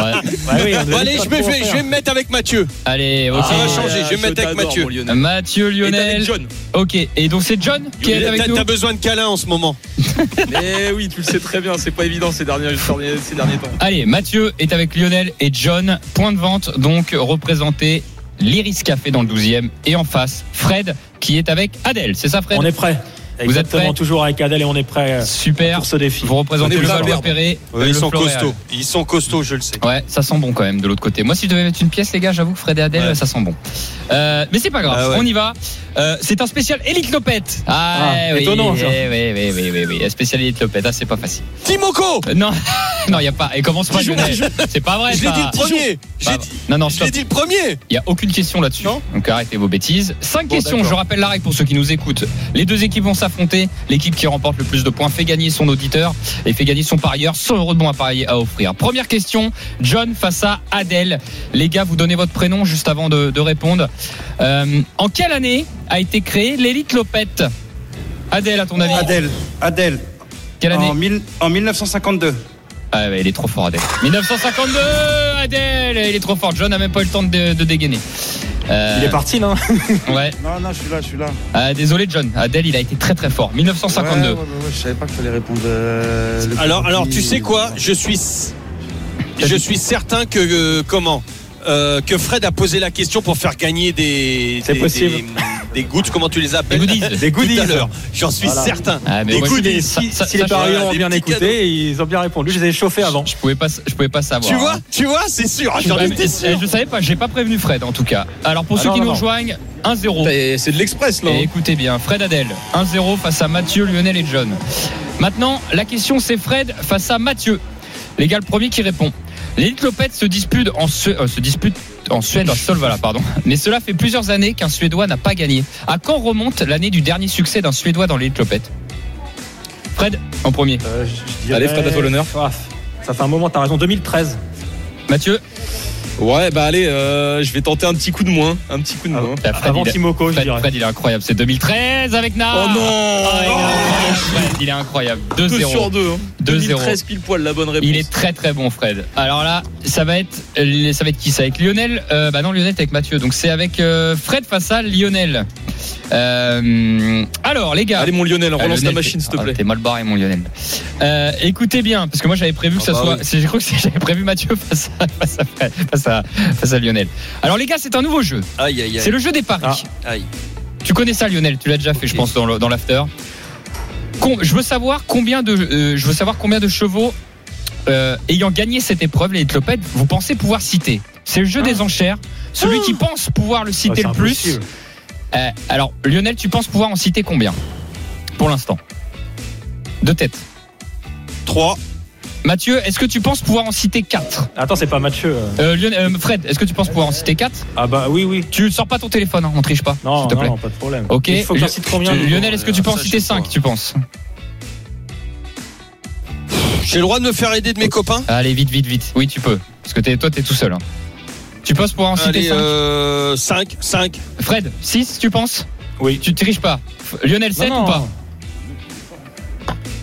[SPEAKER 4] allez, je vais, me mettre avec Mathieu.
[SPEAKER 3] Allez, ok.
[SPEAKER 4] Ça va
[SPEAKER 5] Ah,
[SPEAKER 4] changer, je vais me mettre avec Mathieu.
[SPEAKER 3] Mathieu, Lionel. Ok, et donc c'est John qui est avec nous.
[SPEAKER 4] t'as besoin de câlin en ce moment.
[SPEAKER 5] Mais oui, tu le sais très bien, c'est pas évident ces derniers, ces derniers temps.
[SPEAKER 3] Allez, Mathieu est avec Lionel et John. Point de vente, donc représenté l'Iris Café dans le 12e. Et en face, Fred qui est avec Adèle. C'est ça, Fred
[SPEAKER 6] On est prêt.
[SPEAKER 3] Vous êtes prêts
[SPEAKER 6] toujours avec Adèle et on est prêt euh,
[SPEAKER 3] Super.
[SPEAKER 6] pour ce défi.
[SPEAKER 3] Vous représentez le
[SPEAKER 5] prêt à
[SPEAKER 3] Valois-Perret.
[SPEAKER 4] Ouais, ils sont
[SPEAKER 3] Floréal.
[SPEAKER 4] costauds. Ils sont costauds, je le sais.
[SPEAKER 3] Ouais, ça sent bon quand même de l'autre côté. Moi, si je devais mettre une pièce, les gars, j'avoue que Fred et Adèle,
[SPEAKER 4] Ouais.
[SPEAKER 3] ça sent bon. Euh, mais c'est pas grave,
[SPEAKER 4] Ah ouais.
[SPEAKER 3] on y va. Euh, c'est un spécial Elite Lopette. Ah,
[SPEAKER 6] Ah,
[SPEAKER 3] oui,
[SPEAKER 6] étonnant, ça.
[SPEAKER 3] eh oui, oui, oui, oui, oui. Spécial Elite Lopette, ah, c'est pas facile.
[SPEAKER 4] Timoko
[SPEAKER 3] Euh, non, non, il y a pas. Et commence pas, Lionel. C'est pas vrai.
[SPEAKER 4] Je l'ai
[SPEAKER 3] ça.
[SPEAKER 4] dit le premier. J'ai
[SPEAKER 3] Pas-
[SPEAKER 4] dit-
[SPEAKER 3] Non, non, stop.
[SPEAKER 4] l'ai dit le premier.
[SPEAKER 3] Il n'y a aucune question là-dessus. Donc arrêtez vos bêtises. Cinq
[SPEAKER 4] Bon,
[SPEAKER 3] questions, je rappelle la règle pour ceux qui nous écoutent. Les deux équipes vont s'affronter. L'équipe qui remporte le plus de points fait gagner son auditeur et fait gagner son parieur 100 euros de bons à parier à offrir. Première question, John face à Adèle. Les gars, vous donnez votre prénom juste avant de, de répondre. Euh, en quelle année a été créée l'élite Lopette? Adèle, à ton avis?
[SPEAKER 10] Adèle, Adèle,
[SPEAKER 3] Quelle année?
[SPEAKER 10] En, mille- en 1952.
[SPEAKER 3] Ah ouais, il est trop fort Adèle. 1952 Adèle, il est trop fort. John n'a même pas eu le temps de, de dégainer. Euh,
[SPEAKER 6] Il est parti, non
[SPEAKER 3] Ouais.
[SPEAKER 9] Non, non, je suis là, je suis là.
[SPEAKER 3] Ah, désolé John. Adèle, il a été très très fort. 1952.
[SPEAKER 9] Ouais, ouais, ouais, ouais, je savais pas qu'il fallait répondre. euh, le
[SPEAKER 4] Alors, alors, tu sais quoi? Je suis, je suis certain que euh, comment? Euh, que Fred a posé la question pour faire gagner des,
[SPEAKER 6] C'est possible.
[SPEAKER 4] des, des gouttes, comment tu les appelles
[SPEAKER 3] Des goodies.
[SPEAKER 6] Des goodies.
[SPEAKER 4] J'en suis
[SPEAKER 6] Voilà.
[SPEAKER 4] certain.
[SPEAKER 3] Ah, mais
[SPEAKER 4] Des
[SPEAKER 3] moi,
[SPEAKER 4] goodies.
[SPEAKER 3] ça-
[SPEAKER 6] Si,
[SPEAKER 3] ça-
[SPEAKER 6] si les parieurs
[SPEAKER 4] je-
[SPEAKER 6] ont bien écouté, ils ont bien répondu. Je les ai chauffés avant.
[SPEAKER 3] Je pouvais pas, je pouvais pas savoir.
[SPEAKER 4] Tu vois,
[SPEAKER 3] hein.
[SPEAKER 4] tu vois, c'est sûr. J'en étais
[SPEAKER 3] mais-
[SPEAKER 4] sûr.
[SPEAKER 3] Je savais pas, j'ai pas prévenu Fred en tout cas. Alors pour
[SPEAKER 6] Ah
[SPEAKER 3] ceux
[SPEAKER 6] non,
[SPEAKER 3] qui
[SPEAKER 6] non,
[SPEAKER 3] nous
[SPEAKER 6] non.
[SPEAKER 3] rejoignent, 1-0.
[SPEAKER 5] Et C'est de l'express, là.
[SPEAKER 3] Et
[SPEAKER 5] hein.
[SPEAKER 3] écoutez bien, Fred Adèle, 1-0 face à Mathieu, Lionel et John. Maintenant, la question c'est Fred face à Mathieu. Les gars, le premier qui répond. L'élite Lopette se dispute en, Suè- euh, se dispute en Suède, à Solvala, pardon. Mais cela fait plusieurs années qu'un Suédois n'a pas gagné. À quand remonte l'année du dernier succès d'un Suédois dans l'élite Lopette Fred, en premier.
[SPEAKER 6] Euh, je- je dirais-
[SPEAKER 5] Allez, Fred, à toi l'honneur.
[SPEAKER 6] Ah, Ça fait un moment, t'as raison. 2013.
[SPEAKER 3] Mathieu
[SPEAKER 5] Ouais, bah allez, euh, je vais tenter un petit coup de moins. Un petit coup de
[SPEAKER 6] Ah,
[SPEAKER 5] moins.
[SPEAKER 3] Fred,
[SPEAKER 6] Avant
[SPEAKER 3] il,
[SPEAKER 6] Timoko, je
[SPEAKER 3] Fred,
[SPEAKER 6] dirais.
[SPEAKER 3] Fred, il est incroyable. C'est 2013 avec Nara.
[SPEAKER 5] Oh non
[SPEAKER 3] Ah, il, est incroyable, Fred, il est incroyable.
[SPEAKER 5] 2
[SPEAKER 3] 2-0.
[SPEAKER 5] sur 2.
[SPEAKER 3] 2-0.
[SPEAKER 5] 2013 pile poil la bonne réponse.
[SPEAKER 3] Il est très très bon Fred. Alors là, ça va être ça va être qui ça avec Lionel euh, Bah non Lionel t'es avec Mathieu. Donc c'est avec euh, Fred face à Lionel. Euh, alors les gars.
[SPEAKER 5] Allez mon Lionel, relance
[SPEAKER 3] Lionel,
[SPEAKER 5] ta machine s'il te
[SPEAKER 3] ah,
[SPEAKER 5] plaît.
[SPEAKER 3] T'es mal barré mon Lionel. Euh, écoutez bien parce que moi j'avais prévu que ça
[SPEAKER 4] Ah bah
[SPEAKER 3] soit.
[SPEAKER 4] oui.
[SPEAKER 3] c'est- J'ai cru que c'est- j'avais prévu Mathieu face à, face à Fred- face à face à Lionel. Alors les gars c'est un nouveau jeu.
[SPEAKER 4] Aïe, aïe,
[SPEAKER 3] C'est
[SPEAKER 4] aïe.
[SPEAKER 3] le jeu des paris.
[SPEAKER 6] Ah.
[SPEAKER 4] Aïe.
[SPEAKER 3] Tu connais ça Lionel? Tu l'as déjà fait je pense dans dans l'after. Je veux savoir combien de euh, je veux savoir combien de chevaux euh, ayant gagné cette épreuve, les clopettes, vous pensez pouvoir citer C'est le jeu des enchères. Celui qui pense pouvoir le citer
[SPEAKER 6] c'est
[SPEAKER 3] le plus.
[SPEAKER 6] impossible.
[SPEAKER 3] Euh, alors, Lionel, tu penses pouvoir en citer combien Pour l'instant? De tête.
[SPEAKER 4] 3.
[SPEAKER 3] Mathieu, est-ce que tu penses pouvoir en citer 4
[SPEAKER 6] Attends, c'est pas Mathieu. euh.
[SPEAKER 3] Fred, est-ce que tu penses pouvoir en citer 4
[SPEAKER 6] Ah bah oui, oui.
[SPEAKER 3] Tu sors pas ton téléphone, hein, on triche pas.
[SPEAKER 6] Non,
[SPEAKER 3] s'il te
[SPEAKER 6] non,
[SPEAKER 3] plaît.
[SPEAKER 6] non, pas de problème.
[SPEAKER 3] Ok.
[SPEAKER 6] Il faut que j'en cite combien
[SPEAKER 3] Tu- Lionel, est-ce que tu peux en citer
[SPEAKER 4] je sais
[SPEAKER 3] 5
[SPEAKER 4] pas.
[SPEAKER 3] tu penses?
[SPEAKER 4] J'ai le droit de me faire aider de mes copains?
[SPEAKER 3] Allez, vite, vite, vite. Oui, tu peux. Parce que toi, t'es tout seul. hein. Tu penses pouvoir en citer
[SPEAKER 4] Allez,
[SPEAKER 3] 5
[SPEAKER 4] euh, 5, 5.
[SPEAKER 3] Fred, 6, tu penses
[SPEAKER 6] Oui.
[SPEAKER 3] Tu triches pas. Lionel, 7
[SPEAKER 6] Non,
[SPEAKER 3] ou pas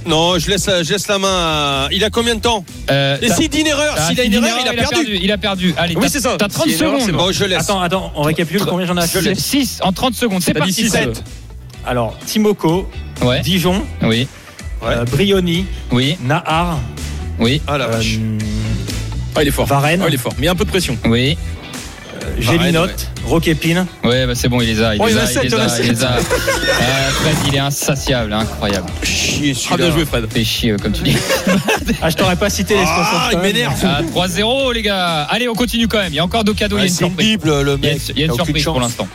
[SPEAKER 6] non.
[SPEAKER 4] Je laisse, je laisse la main à... Il a combien de temps
[SPEAKER 3] Euh,
[SPEAKER 4] Et s'il dit une erreur, s'il a une erreur, il a perdu.
[SPEAKER 3] Il a perdu. Allez,
[SPEAKER 5] Oui,
[SPEAKER 3] t'as-
[SPEAKER 5] c'est ça.
[SPEAKER 3] T'as 30
[SPEAKER 5] S'il y a une erreur,
[SPEAKER 3] secondes.
[SPEAKER 5] c'est
[SPEAKER 4] Bon, je laisse.
[SPEAKER 6] Attends, attends, on récapitule combien j'en ai affiché
[SPEAKER 3] 6 en 30 secondes. C'est parti.
[SPEAKER 5] six,
[SPEAKER 3] Fred.
[SPEAKER 5] euh.
[SPEAKER 6] Alors, Timoko,
[SPEAKER 3] Ouais.
[SPEAKER 6] Dijon,
[SPEAKER 3] Oui.
[SPEAKER 6] euh, Brioni,
[SPEAKER 3] Oui.
[SPEAKER 6] Nahar,
[SPEAKER 3] Oui.
[SPEAKER 4] Ah la vache.
[SPEAKER 6] euh,
[SPEAKER 5] Ah, il est fort.
[SPEAKER 6] Varenne.
[SPEAKER 5] Ah, il est fort. Mais un peu de pression.
[SPEAKER 3] Oui.
[SPEAKER 6] Gélinotte, Roquépine.
[SPEAKER 3] Ouais, bah c'est bon, il les a. Il
[SPEAKER 5] Oh,
[SPEAKER 3] les
[SPEAKER 5] il
[SPEAKER 3] a.
[SPEAKER 5] a
[SPEAKER 3] il les
[SPEAKER 5] a
[SPEAKER 3] a. Il les
[SPEAKER 5] sept.
[SPEAKER 3] a. Euh, Fred, il est insatiable, incroyable.
[SPEAKER 4] Chier
[SPEAKER 5] Ah, bien joué, Fred.
[SPEAKER 3] Chier, comme tu dis.
[SPEAKER 6] Ah, je t'aurais pas cité les
[SPEAKER 4] Ah, il m'énerve.
[SPEAKER 3] Ah, 3-0, les gars. Allez, on continue quand même. Il y a encore deux cadeaux. il y a
[SPEAKER 4] Ouais,
[SPEAKER 3] une surprise.
[SPEAKER 4] bible, le
[SPEAKER 3] Il y a une,
[SPEAKER 4] mec.
[SPEAKER 3] il y a une
[SPEAKER 4] T'as aucune
[SPEAKER 3] surprise pour l'instant.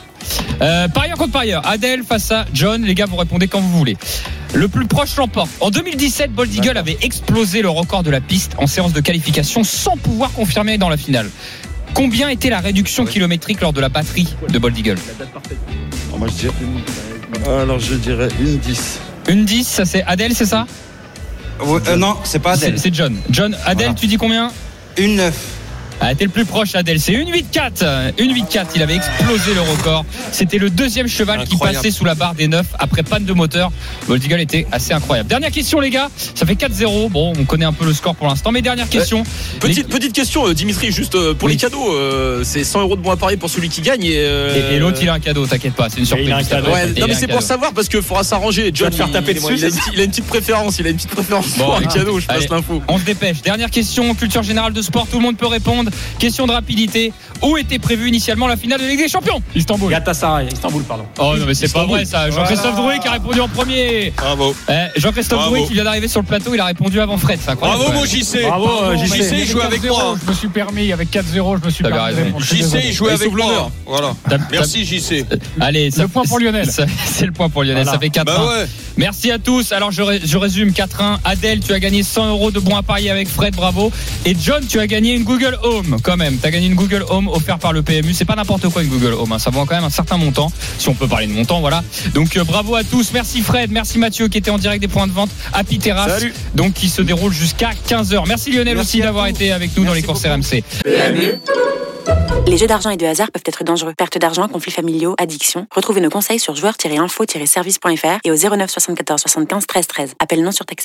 [SPEAKER 3] Euh, parieur contre parieur. Adèle face à John. Les gars, vous répondez quand vous voulez. Le plus proche l'emporte. En 2017, Bold Eagle avait explosé le record de la piste en séance de qualification sans pouvoir confirmer dans la finale. Combien était la réduction kilométrique lors de la batterie de Bold Eagle
[SPEAKER 9] ah, ah, alors, je dirais, une 10.
[SPEAKER 3] Une 10, ça c'est Adèle, c'est ça?
[SPEAKER 10] Euh, non, c'est pas Adèle.
[SPEAKER 3] C'est John. John, Adèle, tu dis combien?
[SPEAKER 10] Une 9
[SPEAKER 3] a été le plus proche Adèle. C'est 1,84. 1,84. Il avait explosé le record. C'était le deuxième cheval qui passait sous la barre des 9 après panne de moteur. Goldigal était assez incroyable. Dernière question, les gars. Ça fait 4-0. Bon, on connaît un peu le score pour l'instant. Mais dernière question.
[SPEAKER 5] Euh, petite, petite question, euh, Dimitri, juste euh, pour les cadeaux. C'est 100 euros de bon à Paris pour celui qui gagne. Et,
[SPEAKER 3] l'autre, il a un cadeau, t'inquiète pas. C'est une surprise.
[SPEAKER 6] Un cadeau.
[SPEAKER 5] Non, mais c'est pour savoir parce qu'il faudra s'arranger. John,
[SPEAKER 6] faire taper dessus.
[SPEAKER 5] Il a, une, il a, une petite préférence. Il a une petite préférence
[SPEAKER 3] bon,
[SPEAKER 5] pour un cadeau. Je passe l'info.
[SPEAKER 3] On se dépêche. Dernière question, culture générale de sport. Tout le monde peut répondre. Question de rapidité. Où était prévue initialement la finale de Ligue des Champions Istanbul.
[SPEAKER 6] Galatasaray, Istanbul, pardon.
[SPEAKER 3] Oh non mais c'est pas vrai ça. Jean-Christophe
[SPEAKER 6] Voilà.
[SPEAKER 3] Drouet qui a répondu en premier.
[SPEAKER 4] Bravo.
[SPEAKER 3] Eh, Jean-Christophe. Drouet qui vient d'arriver sur le plateau, il a répondu avant Fred.
[SPEAKER 4] Bravo, mon. JC.
[SPEAKER 6] Bravo, JC.
[SPEAKER 4] Joue avec moi.
[SPEAKER 11] Je me suis permis, avec 4-0, je me suis permis
[SPEAKER 4] JC, jouait avec moi. Voilà. Merci, JC.
[SPEAKER 3] Allez,
[SPEAKER 11] Le point pour Lionel.
[SPEAKER 3] C'est le point pour Lionel.
[SPEAKER 6] Voilà.
[SPEAKER 3] Ça fait 4
[SPEAKER 4] Bah ouais.
[SPEAKER 3] Merci à tous. Alors je, ré- je résume 4-1. Adèle, tu as gagné 100 euros de bons à parier avec Fred, bravo. Et John, tu as gagné une Google Home quand même. Tu as gagné une Google Home offerte par le PMU. C'est pas n'importe quoi une Google Home. hein. Ça vaut quand même un certain montant. Si on peut parler de montant, voilà. Donc euh, bravo à tous. Merci Fred, merci Mathieu qui était en direct des points de vente à Terrace.
[SPEAKER 5] Salut.
[SPEAKER 3] Donc qui se déroule jusqu'à 15h. Merci Lionel
[SPEAKER 10] Merci
[SPEAKER 3] aussi d'avoir été avec nous dans les courses. RMC.
[SPEAKER 12] Les jeux d'argent et de hasard peuvent être dangereux. Perte d'argent, conflits familiaux, addiction. Retrouvez nos conseils sur joueurs-info-service.fr et au 09 74 75 13 13. Appel non surtaxé.